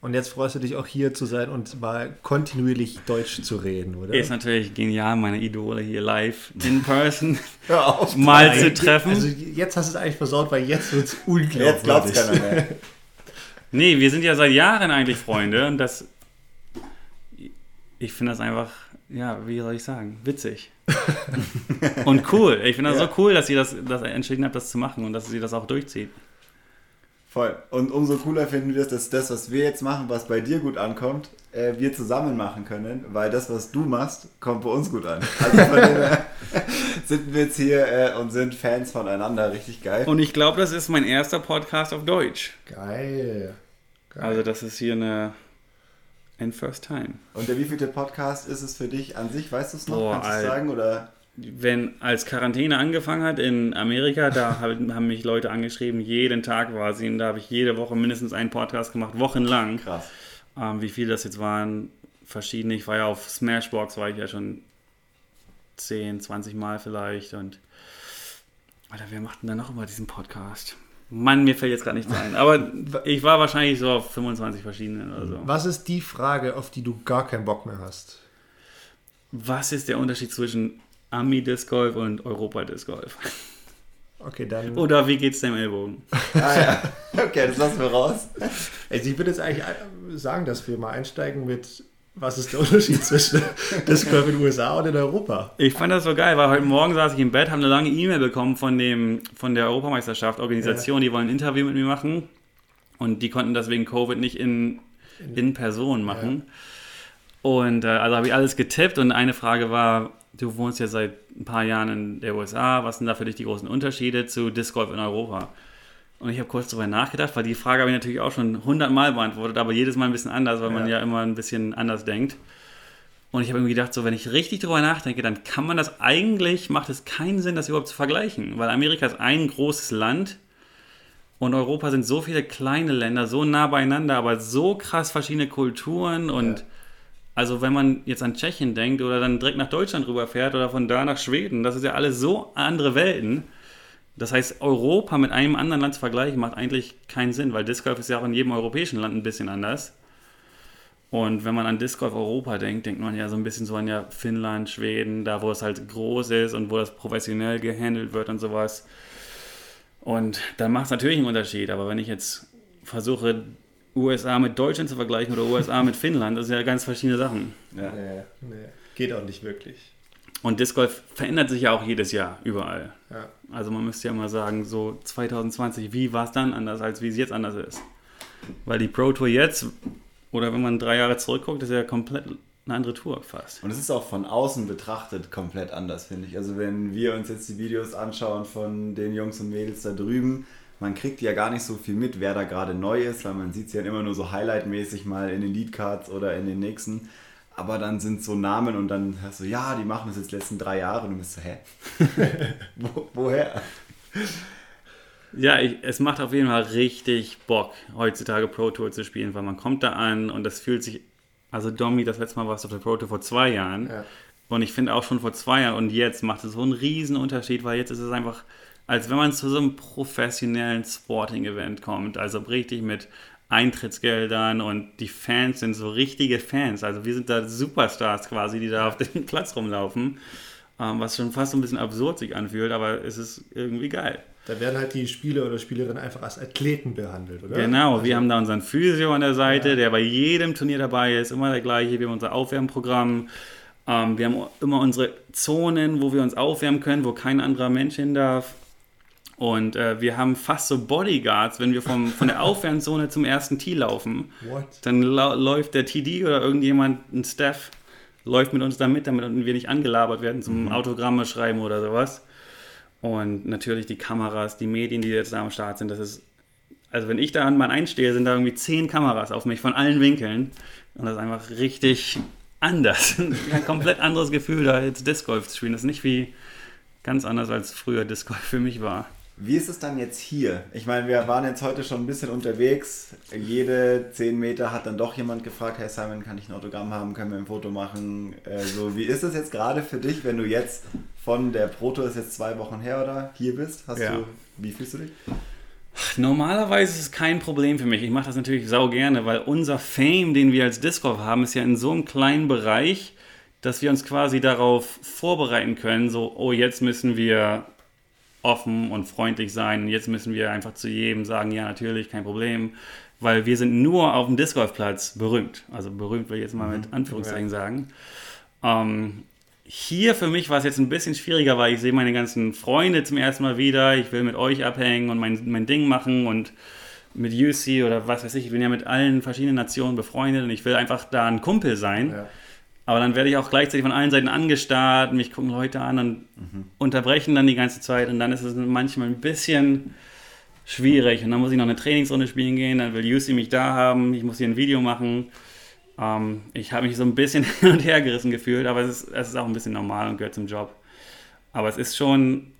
Und jetzt freust du dich auch hier zu sein und mal kontinuierlich Deutsch zu reden, oder? Ist natürlich genial, meine Idole hier live in person auf, mal nein. zu treffen. Also jetzt hast du es eigentlich versaut, weil jetzt wird es unglaublich. Jetzt glaubt keiner mehr. nee, wir sind ja seit Jahren eigentlich Freunde und das. Ich finde das einfach, ja, wie soll ich sagen, witzig. und cool. Ich finde das ja. so cool, dass ihr das, das entschieden habt, das zu machen und dass sie das auch durchzieht. Voll. Und umso cooler finden wir es, dass das, was wir jetzt machen, was bei dir gut ankommt, äh, wir zusammen machen können, weil das, was du machst, kommt bei uns gut an. Also von dem sind wir jetzt hier äh, und sind Fans voneinander. Richtig geil. Und ich glaube, das ist mein erster Podcast auf Deutsch. Geil. geil. Also das ist hier eine ein First Time. Und der wievielte Podcast ist es für dich an sich? Weißt du es noch? Boah, Kannst du sagen? Oder? Wenn als Quarantäne angefangen hat in Amerika, da haben mich Leute angeschrieben, jeden Tag quasi, und da habe ich jede Woche mindestens einen Podcast gemacht, wochenlang. Krass. Ähm, wie viele das jetzt waren, verschiedene. Ich war ja auf Smashbox, war ich ja schon 10, 20 Mal vielleicht und Alter, wer macht denn da noch immer diesen Podcast? Mann, mir fällt jetzt gerade nichts ein. Aber ich war wahrscheinlich so auf 25 verschiedenen oder so. Was ist die Frage, auf die du gar keinen Bock mehr hast? Was ist der Unterschied zwischen Ami Disc Golf und Europa Disc Golf. Okay, dann. Oder wie geht's dem Ellbogen? ah ja, okay, das lassen wir raus. Also ich würde jetzt eigentlich sagen, dass wir mal einsteigen mit, was ist der Unterschied zwischen Disc Golf in den USA und in Europa? Ich fand das so geil, weil heute Morgen saß ich im Bett, habe eine lange E-Mail bekommen von, dem, von der Europameisterschaft, Organisation, ja. die wollen ein Interview mit mir machen und die konnten das wegen Covid nicht in, in Person machen. Ja. Und äh, also habe ich alles getippt und eine Frage war, du wohnst ja seit ein paar Jahren in der USA, was sind da für dich die großen Unterschiede zu Disc Golf in Europa? Und ich habe kurz darüber nachgedacht, weil die Frage habe ich natürlich auch schon hundertmal beantwortet, aber jedes Mal ein bisschen anders, weil ja. man ja immer ein bisschen anders denkt. Und ich habe irgendwie gedacht, so wenn ich richtig darüber nachdenke, dann kann man das eigentlich, macht es keinen Sinn, das überhaupt zu vergleichen, weil Amerika ist ein großes Land und Europa sind so viele kleine Länder, so nah beieinander, aber so krass verschiedene Kulturen und ja also wenn man jetzt an Tschechien denkt oder dann direkt nach Deutschland rüberfährt oder von da nach Schweden, das ist ja alles so andere Welten. Das heißt, Europa mit einem anderen Land zu vergleichen, macht eigentlich keinen Sinn, weil Disc Golf ist ja auch in jedem europäischen Land ein bisschen anders. Und wenn man an Disc Golf Europa denkt, denkt man ja so ein bisschen so an ja Finnland, Schweden, da wo es halt groß ist und wo das professionell gehandelt wird und sowas. Und dann macht es natürlich einen Unterschied. Aber wenn ich jetzt versuche, USA mit Deutschland zu vergleichen oder USA mit Finnland, das sind ja ganz verschiedene Sachen. Ja. Nee, nee, geht auch nicht wirklich. Und Disc Golf verändert sich ja auch jedes Jahr überall. Ja. Also man müsste ja mal sagen, so 2020, wie war es dann anders, als wie es jetzt anders ist? Weil die Pro Tour jetzt, oder wenn man drei Jahre zurückguckt, ist ja komplett eine andere Tour fast. Und es ist auch von außen betrachtet komplett anders, finde ich. Also wenn wir uns jetzt die Videos anschauen von den Jungs und Mädels da drüben, man kriegt ja gar nicht so viel mit, wer da gerade neu ist, weil man sieht es ja immer nur so highlightmäßig mal in den Leadcards oder in den nächsten. Aber dann sind so Namen und dann hast du, ja, die machen das jetzt die letzten drei Jahre und du bist so, hä? Wo, woher? Ja, ich, es macht auf jeden Fall richtig Bock, heutzutage Pro Tour zu spielen, weil man kommt da an und das fühlt sich, also Domi, das letzte Mal warst du auf der Pro Tour vor zwei Jahren. Ja. Und ich finde auch schon vor zwei Jahren und jetzt macht es so einen riesen Unterschied, weil jetzt ist es einfach als wenn man zu so einem professionellen Sporting-Event kommt. Also richtig mit Eintrittsgeldern und die Fans sind so richtige Fans. Also wir sind da Superstars quasi, die da auf dem Platz rumlaufen. Ähm, was schon fast so ein bisschen absurd sich anfühlt, aber es ist irgendwie geil. Da werden halt die Spieler oder Spielerinnen einfach als Athleten behandelt, oder? Genau, also, wir haben da unseren Physio an der Seite, ja. der bei jedem Turnier dabei ist, immer der gleiche. Wir haben unser Aufwärmprogramm. Ähm, wir haben immer unsere Zonen, wo wir uns aufwärmen können, wo kein anderer Mensch hin darf. Und äh, wir haben fast so Bodyguards, wenn wir vom, von der Aufwärmzone zum ersten Tee laufen. What? Dann läuft der TD oder irgendjemand, ein Staff, läuft mit uns da mit, damit wir nicht angelabert werden zum mhm. Autogramme schreiben oder sowas. Und natürlich die Kameras, die Medien, die jetzt da am Start sind, das ist, also wenn ich da an Mann einstehe, sind da irgendwie zehn Kameras auf mich von allen Winkeln. Und das ist einfach richtig anders. Ein komplett anderes Gefühl, da jetzt Disc Golf zu spielen. Das ist nicht wie ganz anders als früher Disc Golf für mich war. Wie ist es dann jetzt hier? Ich meine, wir waren jetzt heute schon ein bisschen unterwegs. Jede 10 Meter hat dann doch jemand gefragt, hey Simon, kann ich ein Autogramm haben? Können wir ein Foto machen? Also, wie ist es jetzt gerade für dich, wenn du jetzt von der Proto, ist jetzt zwei Wochen her, oder? Hier bist? Hast ja. du, wie fühlst du dich? Normalerweise ist es kein Problem für mich. Ich mache das natürlich sau gerne, weil unser Fame, den wir als Disc Golf haben, ist ja in so einem kleinen Bereich, dass wir uns quasi darauf vorbereiten können, so, oh, jetzt müssen wir offen und freundlich sein. Und jetzt müssen wir einfach zu jedem sagen, ja, natürlich, kein Problem. Weil wir sind nur auf dem Disc Golfplatz berühmt. Also berühmt will ich jetzt mal mit mhm. Anführungszeichen sagen. Ähm, hier für mich war es jetzt ein bisschen schwieriger, weil ich sehe meine ganzen Freunde zum ersten Mal wieder. Ich will mit euch abhängen und mein, mein Ding machen und mit UC oder was weiß ich. Ich bin ja mit allen verschiedenen Nationen befreundet und ich will einfach da ein Kumpel sein. Ja. Aber dann werde ich auch gleichzeitig von allen Seiten angestarrt, mich gucken Leute an und mhm. unterbrechen dann die ganze Zeit. Und dann ist es manchmal ein bisschen schwierig. Und dann muss ich noch eine Trainingsrunde spielen gehen, dann will Yusi mich da haben, ich muss hier ein Video machen. Ähm, ich habe mich so ein bisschen hin und her gerissen gefühlt, aber es ist, es ist auch ein bisschen normal und gehört zum Job. Aber es ist schon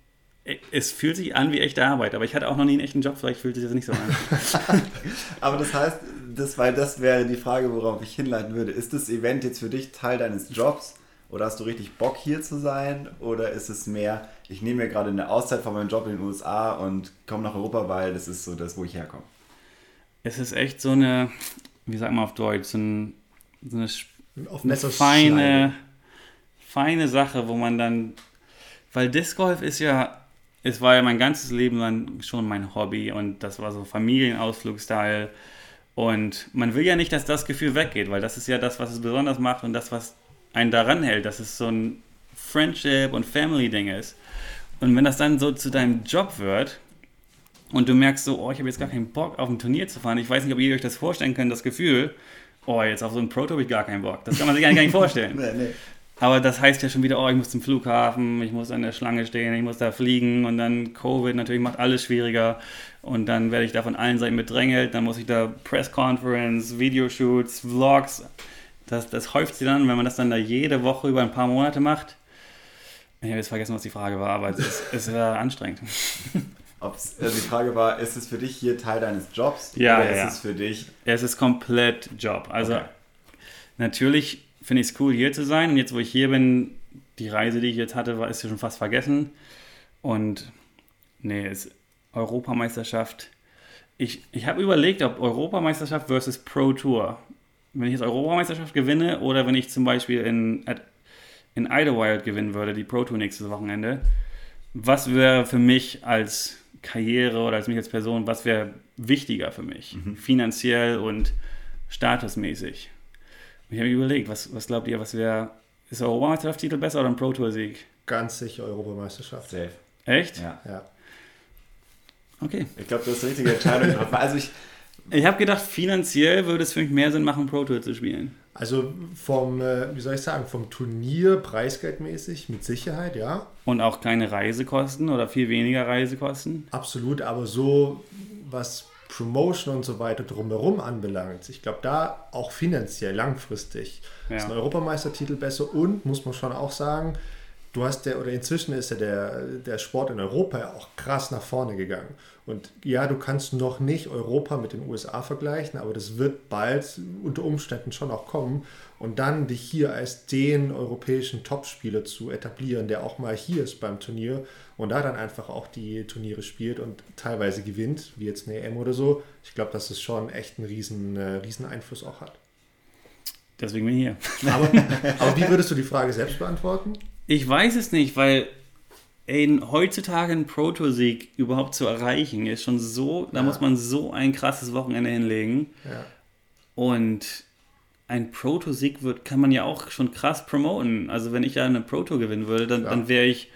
es fühlt sich an wie echte Arbeit, aber ich hatte auch noch nie einen echten Job, vielleicht fühlt sich das nicht so an. aber das heißt, das, weil das wäre die Frage, worauf ich hinleiten würde. Ist das Event jetzt für dich Teil deines Jobs? Oder hast du richtig Bock hier zu sein? Oder ist es mehr, ich nehme mir gerade eine Auszeit von meinem Job in den USA und komme nach Europa, weil das ist so das, wo ich herkomme? Es ist echt so eine, wie sagt man auf Deutsch, so, ein, so eine, eine feine, feine Sache, wo man dann weil Disc Golf ist ja, es war ja mein ganzes Leben lang schon mein Hobby und das war so Familienausflugstyle. Und man will ja nicht, dass das Gefühl weggeht, weil das ist ja das, was es besonders macht und das, was einen daran hält, dass es so ein Friendship und Family-Ding ist. Und wenn das dann so zu deinem Job wird und du merkst so, oh, ich habe jetzt gar keinen Bock, auf ein Turnier zu fahren, ich weiß nicht, ob ihr euch das vorstellen könnt, das Gefühl, oh, jetzt auf so ein Proto habe ich gar keinen Bock. Das kann man sich eigentlich gar nicht vorstellen. nee, nee. Aber das heißt ja schon wieder, oh, ich muss zum Flughafen, ich muss an der Schlange stehen, ich muss da fliegen und dann Covid natürlich macht alles schwieriger und dann werde ich da von allen Seiten bedrängelt, dann muss ich da Press Conference, Videoshoots, Vlogs, das, das häuft sich dann, wenn man das dann da jede Woche über ein paar Monate macht. Ich habe jetzt vergessen, was die Frage war, aber es ist, es war anstrengend. Ob's, also die Frage war, ist es für dich hier Teil deines Jobs? Ja, oder ja, ist es für dich? Es ist komplett Job. Also Okay. natürlich finde ich es cool, hier zu sein. Und jetzt, wo ich hier bin, die Reise, die ich jetzt hatte, war, ist ja schon fast vergessen. Und nee, es Europameisterschaft. Ich, ich habe überlegt, ob Europameisterschaft versus Pro Tour. Wenn ich jetzt Europameisterschaft gewinne oder wenn ich zum Beispiel in, in Idlewild gewinnen würde, die Pro Tour nächstes Wochenende, was wäre für mich als Karriere oder als mich als Person, was wäre wichtiger für mich? Finanziell und statusmäßig. Ich habe mir überlegt, was, was glaubt ihr, was wäre, ist der Europameisterschaftstitel besser oder ein Pro Tour Sieg? Ganz sicher Europameisterschaft. Safe. Echt? Ja. Ja. Okay. Ich glaube, du hast die richtige Entscheidung getroffen. Also ich, Ich habe gedacht, finanziell würde es für mich mehr Sinn machen, Pro Tour zu spielen. Also vom, äh, wie soll ich sagen, vom Turnier preisgeldmäßig mit Sicherheit, ja. Und auch keine Reisekosten oder viel weniger Reisekosten. Absolut, aber so was Promotion und so weiter drumherum anbelangt, ich glaube, da auch finanziell langfristig Ja. ist ein Europameistertitel besser und muss man schon auch sagen, du hast der, oder inzwischen ist ja der, der Sport in Europa ja auch krass nach vorne gegangen. Und ja, du kannst noch nicht Europa mit den USA vergleichen, aber das wird bald unter Umständen schon auch kommen. Und dann dich hier als den europäischen Topspieler zu etablieren, der auch mal hier ist beim Turnier und da dann einfach auch die Turniere spielt und teilweise gewinnt, wie jetzt eine EM oder so, ich glaube, dass es schon echt einen riesen, äh, riesen Einfluss auch hat. Deswegen bin ich hier. Aber, aber wie würdest du die Frage selbst beantworten? Ich weiß es nicht, weil ey, heutzutage einen Pro Tour Sieg überhaupt zu erreichen, ist schon so, da Ja. muss man so ein krasses Wochenende hinlegen. Ja. Und ein Pro Tour Sieg wird, kann man ja auch schon krass promoten. Also wenn ich ja eine Pro Tour gewinnen würde, dann, Ja. dann wäre ich,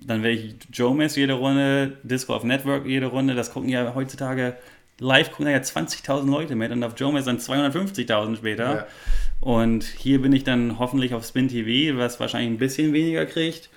dann wäre ich Joe Mess jede Runde, Disco auf Network jede Runde. Das gucken ja heutzutage live gucken ja 20.000 Leute mit und auf Joe Mess dann 250.000 später. Ja. Und hier bin ich dann hoffentlich auf Spin TV, was wahrscheinlich ein bisschen weniger kriegt.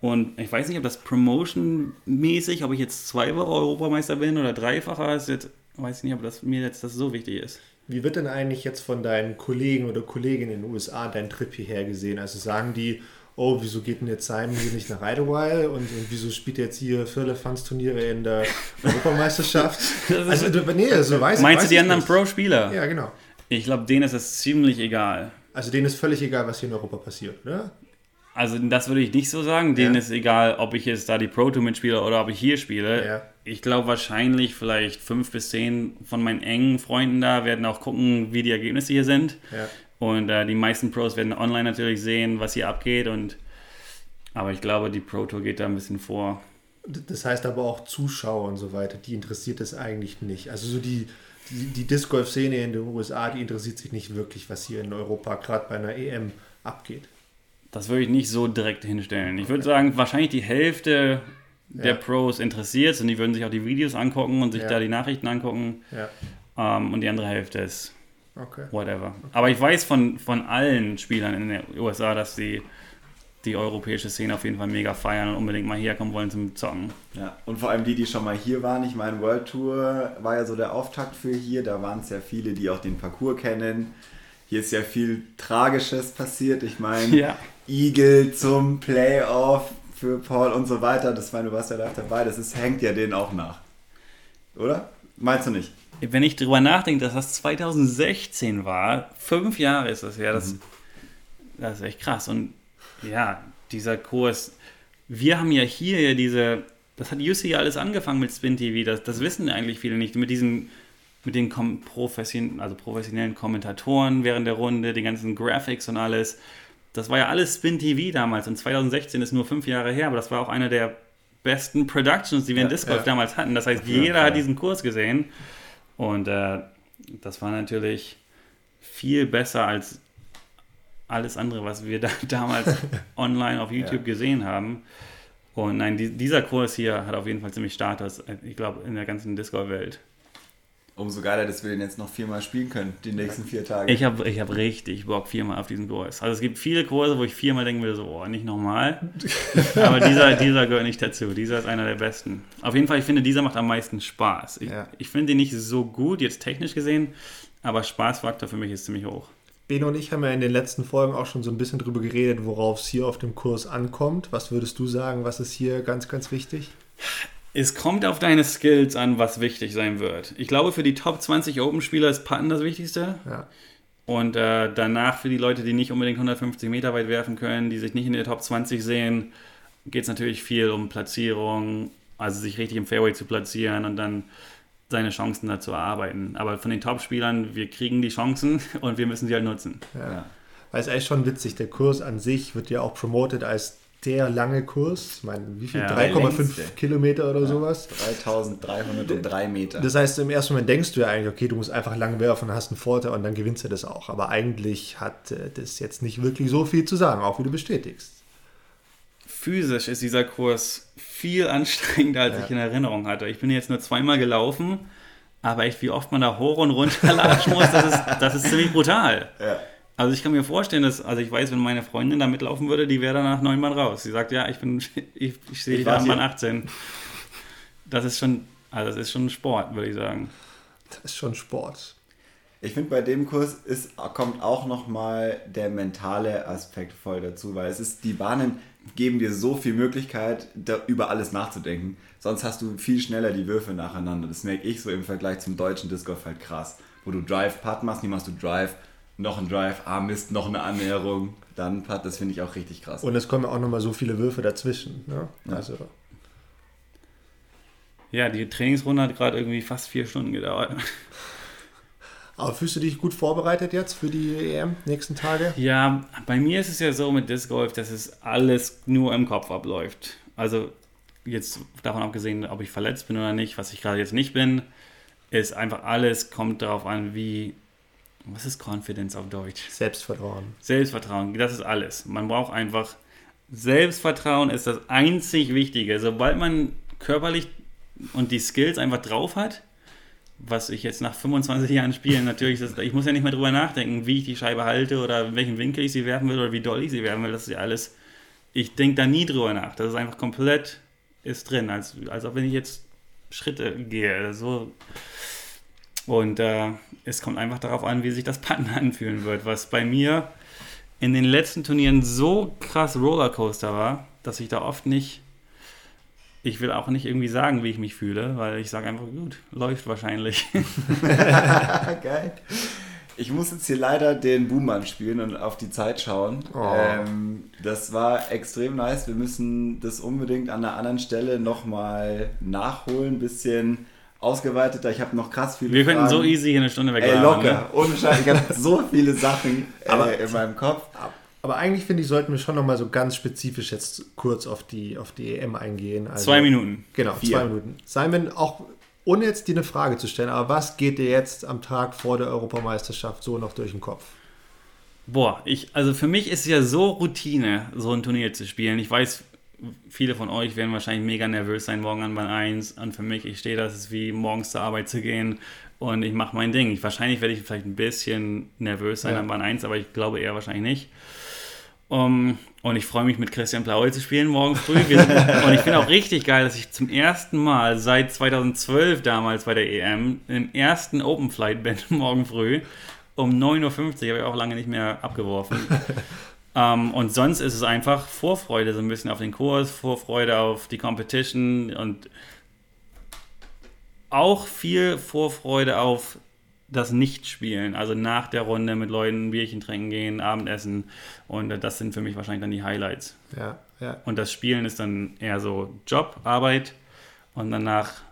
Und ich weiß nicht, ob das Promotion-mäßig, ob ich jetzt zweifacher Europameister bin oder dreifacher, ist jetzt, weiß ich nicht, ob das mir jetzt das so wichtig ist. Wie wird denn eigentlich jetzt von deinen Kollegen oder Kolleginnen in den USA dein Trip hierher gesehen? Also sagen die, oh, wieso geht denn jetzt Simon hier nicht nach Idlewild und, und wieso spielt er jetzt hier Firlefanz-Turniere in der Europameisterschaft? also, nee, so weiß Meinst weiß du die anderen. Pro-Spieler? Ja, genau. Ich glaube, denen ist es ziemlich egal. Also denen ist völlig egal, was hier in Europa passiert, oder? Also das würde ich nicht so sagen. Denen Ja. ist egal, ob ich jetzt da die Pro Tour mitspiele oder ob ich hier spiele. Ja. Ich glaube wahrscheinlich vielleicht fünf bis zehn von meinen engen Freunden da werden auch gucken, wie die Ergebnisse hier sind. Ja. Und äh, die meisten Pros werden online natürlich sehen, was hier abgeht. Und aber ich glaube, die Pro Tour geht da ein bisschen vor. Das heißt aber auch Zuschauer und so weiter, die interessiert das eigentlich nicht. Also so die, die, die Disc Golf-Szene in den USA, die interessiert sich nicht wirklich, was hier in Europa gerade bei einer EM abgeht. Das würde ich nicht so direkt hinstellen. Ich würde sagen, wahrscheinlich die Hälfte der Ja. Pros interessiert und die würden sich auch die Videos angucken und sich Ja. da die Nachrichten angucken. Ja, Ähm, und die andere Hälfte ist okay. whatever. Aber ich weiß von, von allen Spielern in den USA, dass sie die europäische Szene auf jeden Fall mega feiern und unbedingt mal herkommen wollen zum Zocken. Ja, und vor allem die, die schon mal hier waren. Ich meine, World Tour war ja so der Auftakt für hier. Da waren es ja viele, die auch den Parcours kennen. Hier ist ja viel Tragisches passiert. Ich meine, Ja. Eagle zum Playoff für Paul und so weiter. Das meine, du warst ja live dabei. Das ist, hängt ja denen auch nach. Oder? Meinst du nicht? Wenn ich drüber nachdenke, dass das 2016 war, fünf Jahre ist das her, das, das ist echt krass. Und ja, dieser Kurs, wir haben ja hier ja diese, das hat Jussi ja alles angefangen mit Spin TV, das, das wissen eigentlich viele nicht, mit diesen, mit den kom profession, also professionellen Kommentatoren während der Runde, die ganzen Graphics und alles. das war ja alles Spin TV damals und 2016 ist nur fünf Jahre her, aber das war auch einer der besten Productions, die wir ja, in Disc Golf ja. damals hatten. Das heißt, jeder ja, hat diesen Kurs gesehen und äh, das war natürlich viel besser als alles andere, was wir da damals online auf YouTube gesehen haben. Und nein, die, dieser Kurs hier hat auf jeden Fall ziemlich Status, ich glaube, in der ganzen Disc Golf-Welt umso geiler, dass wir den jetzt noch viermal spielen können, die nächsten vier Tage. Ich habe ich hab richtig Bock viermal auf diesen Kurs. Also es gibt viele Kurse, wo ich viermal denken würde, so, oh, nicht nochmal. Aber dieser, dieser gehört nicht dazu. Dieser ist einer der besten. Auf jeden Fall, ich finde, dieser macht am meisten Spaß. Ich, ja. ich finde ihn nicht so gut, jetzt technisch gesehen, aber Spaßfaktor für mich ist ziemlich hoch. Beno und ich haben ja in den letzten Folgen auch schon so ein bisschen drüber geredet, worauf es hier auf dem Kurs ankommt. Was würdest du sagen, was ist hier ganz, ganz wichtig? Es kommt auf deine Skills an, was wichtig sein wird. Ich glaube, für die Top 20 Open-Spieler ist Putten das Wichtigste. Ja. Und äh, danach für die Leute, die nicht unbedingt 150 Meter weit werfen können, die sich nicht in der Top 20 sehen, geht es natürlich viel um Platzierung, also sich richtig im Fairway zu platzieren und dann seine Chancen dazu erarbeiten. Aber von den Top-Spielern, wir kriegen die Chancen und wir müssen sie halt nutzen. Ja. ja. Weil es ist echt schon witzig, der Kurs an sich wird ja auch promoted als der lange Kurs. Ich meine, wie viel? Ja, 3,5 Kilometer oder ja, sowas? 3303 Meter. Das heißt, im ersten Moment denkst du ja eigentlich, okay, du musst einfach lang werfen, hast einen Vorteil und dann gewinnst du das auch. Aber eigentlich hat äh, das jetzt nicht wirklich so viel zu sagen, auch wie du bestätigst. Physisch ist dieser Kurs viel anstrengender, als ja. ich in Erinnerung hatte. Ich bin jetzt nur zweimal gelaufen, aber echt, wie oft man da hoch und runter latschen muss, das ist, das ist ziemlich brutal. Ja. Also ich kann mir vorstellen, dass, also ich weiß, wenn meine Freundin da mitlaufen würde, die wäre dann nach neun Mann raus. Sie sagt, ja, ich bin, ich, ich sehe da Mann 18. Das ist schon, also das ist schon Sport, würde ich sagen. Das ist schon Sport. Ich finde, bei dem Kurs ist, kommt auch nochmal der mentale Aspekt voll dazu, weil es ist, die Bahnen geben dir so viel Möglichkeit, da, über alles nachzudenken. Sonst hast du viel schneller die Würfe nacheinander. Das merke ich so im Vergleich zum deutschen Disc Golf halt krass. Wo du Drive-Putt machst, nie machst du Drive, noch ein Drive, ah Mist, noch eine Annäherung, dann Putt, das finde ich auch richtig krass. Und es kommen auch nochmal so viele Würfe dazwischen. Ne? Ja. Also. ja, die Trainingsrunde hat gerade irgendwie fast vier Stunden gedauert. Aber fühlst du dich gut vorbereitet jetzt für die EM nächsten Tage? Ja, bei mir ist es ja so mit Disc Golf, dass es alles nur im Kopf abläuft. Also jetzt davon abgesehen, ob ich verletzt bin oder nicht, was ich gerade jetzt nicht bin, ist einfach alles kommt darauf an, wie was ist Confidence auf Deutsch? Selbstvertrauen. Selbstvertrauen, das ist alles. Man braucht einfach Selbstvertrauen ist das einzig Wichtige. Sobald man körperlich und die Skills einfach drauf hat, was ich jetzt nach 25 Jahren spielen natürlich, das, ich muss ja nicht mehr drüber nachdenken, wie ich die Scheibe halte oder in welchem Winkel ich sie werfen will oder wie doll ich sie werfen will. Das ist ja alles, ich denke da nie drüber nach. Das ist einfach komplett ist drin, als, als ob wenn ich jetzt Schritte gehe. So. Und äh, es kommt einfach darauf an, wie sich das Patten anfühlen wird, was bei mir in den letzten Turnieren so krass Rollercoaster war, dass ich da oft nicht, ich will auch nicht irgendwie sagen, wie ich mich fühle, weil ich sage einfach, gut, läuft wahrscheinlich. Geil. Ich muss jetzt hier leider den Boommann spielen und auf die Zeit schauen. Oh. Ähm, das war extrem nice. Wir müssen das unbedingt an einer anderen Stelle nochmal nachholen, ein bisschen ausgeweiteter. Ich habe noch krass viele Wir könnten so easy hier eine Stunde weg. Ey, locker. Ne? Ohne Scheiß. Ich habe so viele Sachen aber, äh, in meinem Kopf. Aber eigentlich finde ich, sollten wir schon noch mal so ganz spezifisch jetzt kurz auf die, auf die EM eingehen. Also, zwei Minuten. Genau, Vier. zwei Minuten. Simon, auch ohne jetzt dir eine Frage zu stellen, aber was geht dir jetzt am Tag vor der Europameisterschaft so noch durch den Kopf? Boah, ich, also für mich ist es ja so Routine, so ein Turnier zu spielen. Ich weiß, viele von euch werden wahrscheinlich mega nervös sein morgen an Bahn 1. Und für mich, ich stehe das, ist wie morgens zur Arbeit zu gehen und ich mache mein Ding. Ich, wahrscheinlich werde ich vielleicht ein bisschen nervös sein ja. an Bahn 1, aber ich glaube eher wahrscheinlich nicht. Um, und ich freue mich mit Christian Blaue zu spielen morgen früh. Sind, und ich finde auch richtig geil, dass ich zum ersten Mal seit 2012 damals bei der EM im ersten Open Flight bin morgen früh um 9.50 Uhr. Habe ich auch lange nicht mehr abgeworfen. Ähm, und sonst ist es einfach Vorfreude so ein bisschen auf den Kurs, Vorfreude auf die Competition und auch viel Vorfreude auf das Nichtspielen, also nach der Runde mit Leuten ein Bierchen trinken gehen, Abendessen und das sind für mich wahrscheinlich dann die Highlights. Ja, ja. Und das Spielen ist dann eher so Job, Arbeit und danach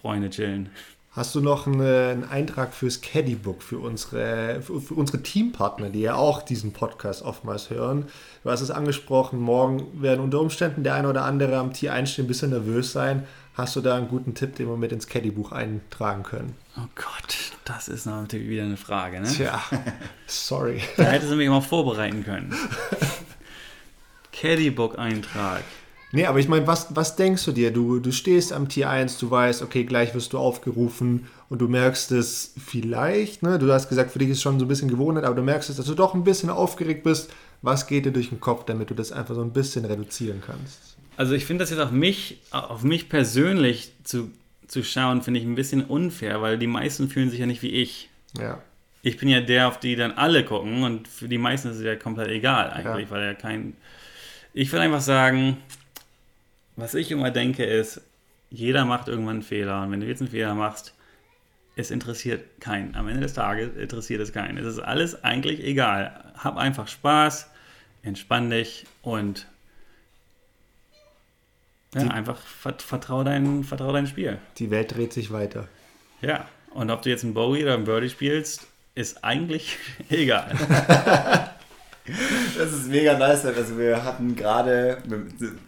Freunde chillen. Hast du noch einen, Eintrag fürs Caddybook für unsere, für, für, unsere Teampartner, die ja auch diesen Podcast oftmals hören? Du hast es angesprochen, morgen werden unter Umständen der eine oder andere am Tee einstehen, ein bisschen nervös sein. Hast du da einen guten Tipp, den wir mit ins Caddybuch eintragen können? Oh Gott, das ist natürlich wieder eine Frage, ne? Tja, sorry. Da hättest du mich mal vorbereiten können. Caddybook-Eintrag. Nee, aber ich meine, was, was denkst du dir? Du, du stehst am Tier 1, du weißt, okay, gleich wirst du aufgerufen und du merkst es vielleicht, ne? Du hast gesagt, für dich ist schon so ein bisschen Gewohnheit, aber du merkst es, dass du doch ein bisschen aufgeregt bist. Was geht dir durch den Kopf, damit du das einfach so ein bisschen reduzieren kannst? Also ich finde das jetzt auf mich, auf mich persönlich zu, zu schauen, finde ich ein bisschen unfair, weil die meisten fühlen sich ja nicht wie ich. Ja. Ich bin ja der, auf die dann alle gucken und für die meisten ist es ja komplett egal eigentlich, ja. weil er kein. Ich würde einfach sagen, was ich immer denke ist, jeder macht irgendwann einen Fehler und wenn du jetzt einen Fehler machst, es interessiert keinen. Am Ende des Tages interessiert es keinen. Es ist alles eigentlich egal. Hab einfach Spaß, entspann dich und ja, einfach vertrau dein, vertrau dein Spiel. Die Welt dreht sich weiter. Ja, und ob du jetzt einen Bowie oder einen Birdie spielst, ist eigentlich egal. Das ist mega nice. Also wir hatten gerade,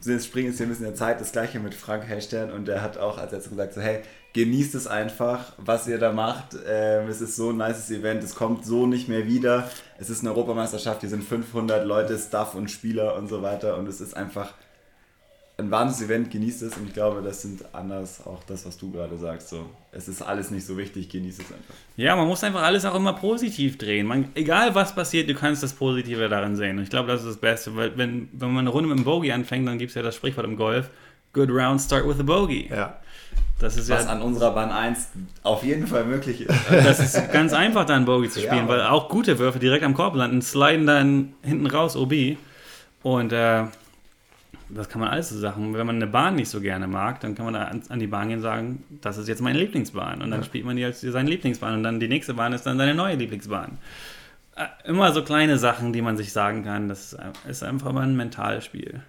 wir springen jetzt hier ein bisschen in der Zeit, das gleiche mit Frank Hechtern und der hat auch als letztes gesagt, so hey, genießt es einfach, was ihr da macht. Ähm, es ist so ein nices Event, es kommt so nicht mehr wieder. Es ist eine Europameisterschaft, hier sind 500 Leute, Staff und Spieler und so weiter und es ist einfach ein wahnsinniges Event, genießt es und ich glaube, das sind anders auch das, was du gerade sagst. So, es ist alles nicht so wichtig, genießt es einfach. Ja, man muss einfach alles auch immer positiv drehen. Man, egal was passiert, du kannst das Positive darin sehen. Und ich glaube, das ist das Beste, weil wenn, wenn man eine Runde mit einem Bogey anfängt, dann gibt es ja das Sprichwort im Golf, good round, start with a bogey. Ja. Das ist was ja, an unserer Bahn 1 auf jeden Fall möglich ist. Das ist ganz einfach, da einen Bogey zu spielen, ja, weil auch gute Würfe direkt am Korb landen, sliden dann hinten raus OB. Und äh, das kann man alles so Sachen. Wenn man eine Bahn nicht so gerne mag, dann kann man da an, die Bahn gehen und sagen, das ist jetzt meine Lieblingsbahn. Und dann ja. spielt man die als seine Lieblingsbahn. Und dann die nächste Bahn ist dann seine neue Lieblingsbahn. Äh, immer so kleine Sachen, die man sich sagen kann. Das ist einfach mal ein Mentalspiel.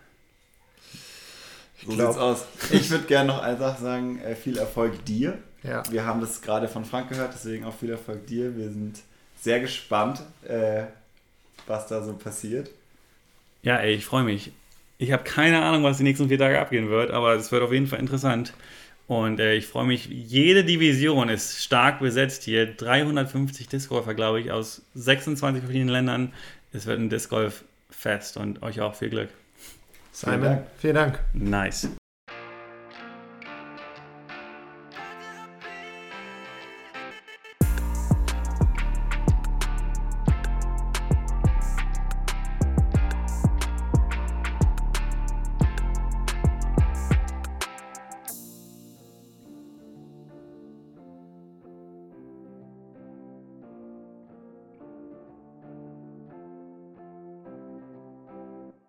So glaub, sieht's aus. Ich würde gerne noch eine Sache sagen: äh, viel Erfolg dir. Ja. Wir haben das gerade von Frank gehört, deswegen auch viel Erfolg dir. Wir sind sehr gespannt, äh, was da so passiert. Ja, ey, ich freue mich. Ich habe keine Ahnung, was die nächsten vier Tage abgehen wird, aber es wird auf jeden Fall interessant. Und äh, ich freue mich, jede Division ist stark besetzt hier. 350 Disc Golfer, glaube ich, aus 26 verschiedenen Ländern. Es wird ein Disc Golf Fest und euch auch viel Glück. Simon, vielen Dank. Nice.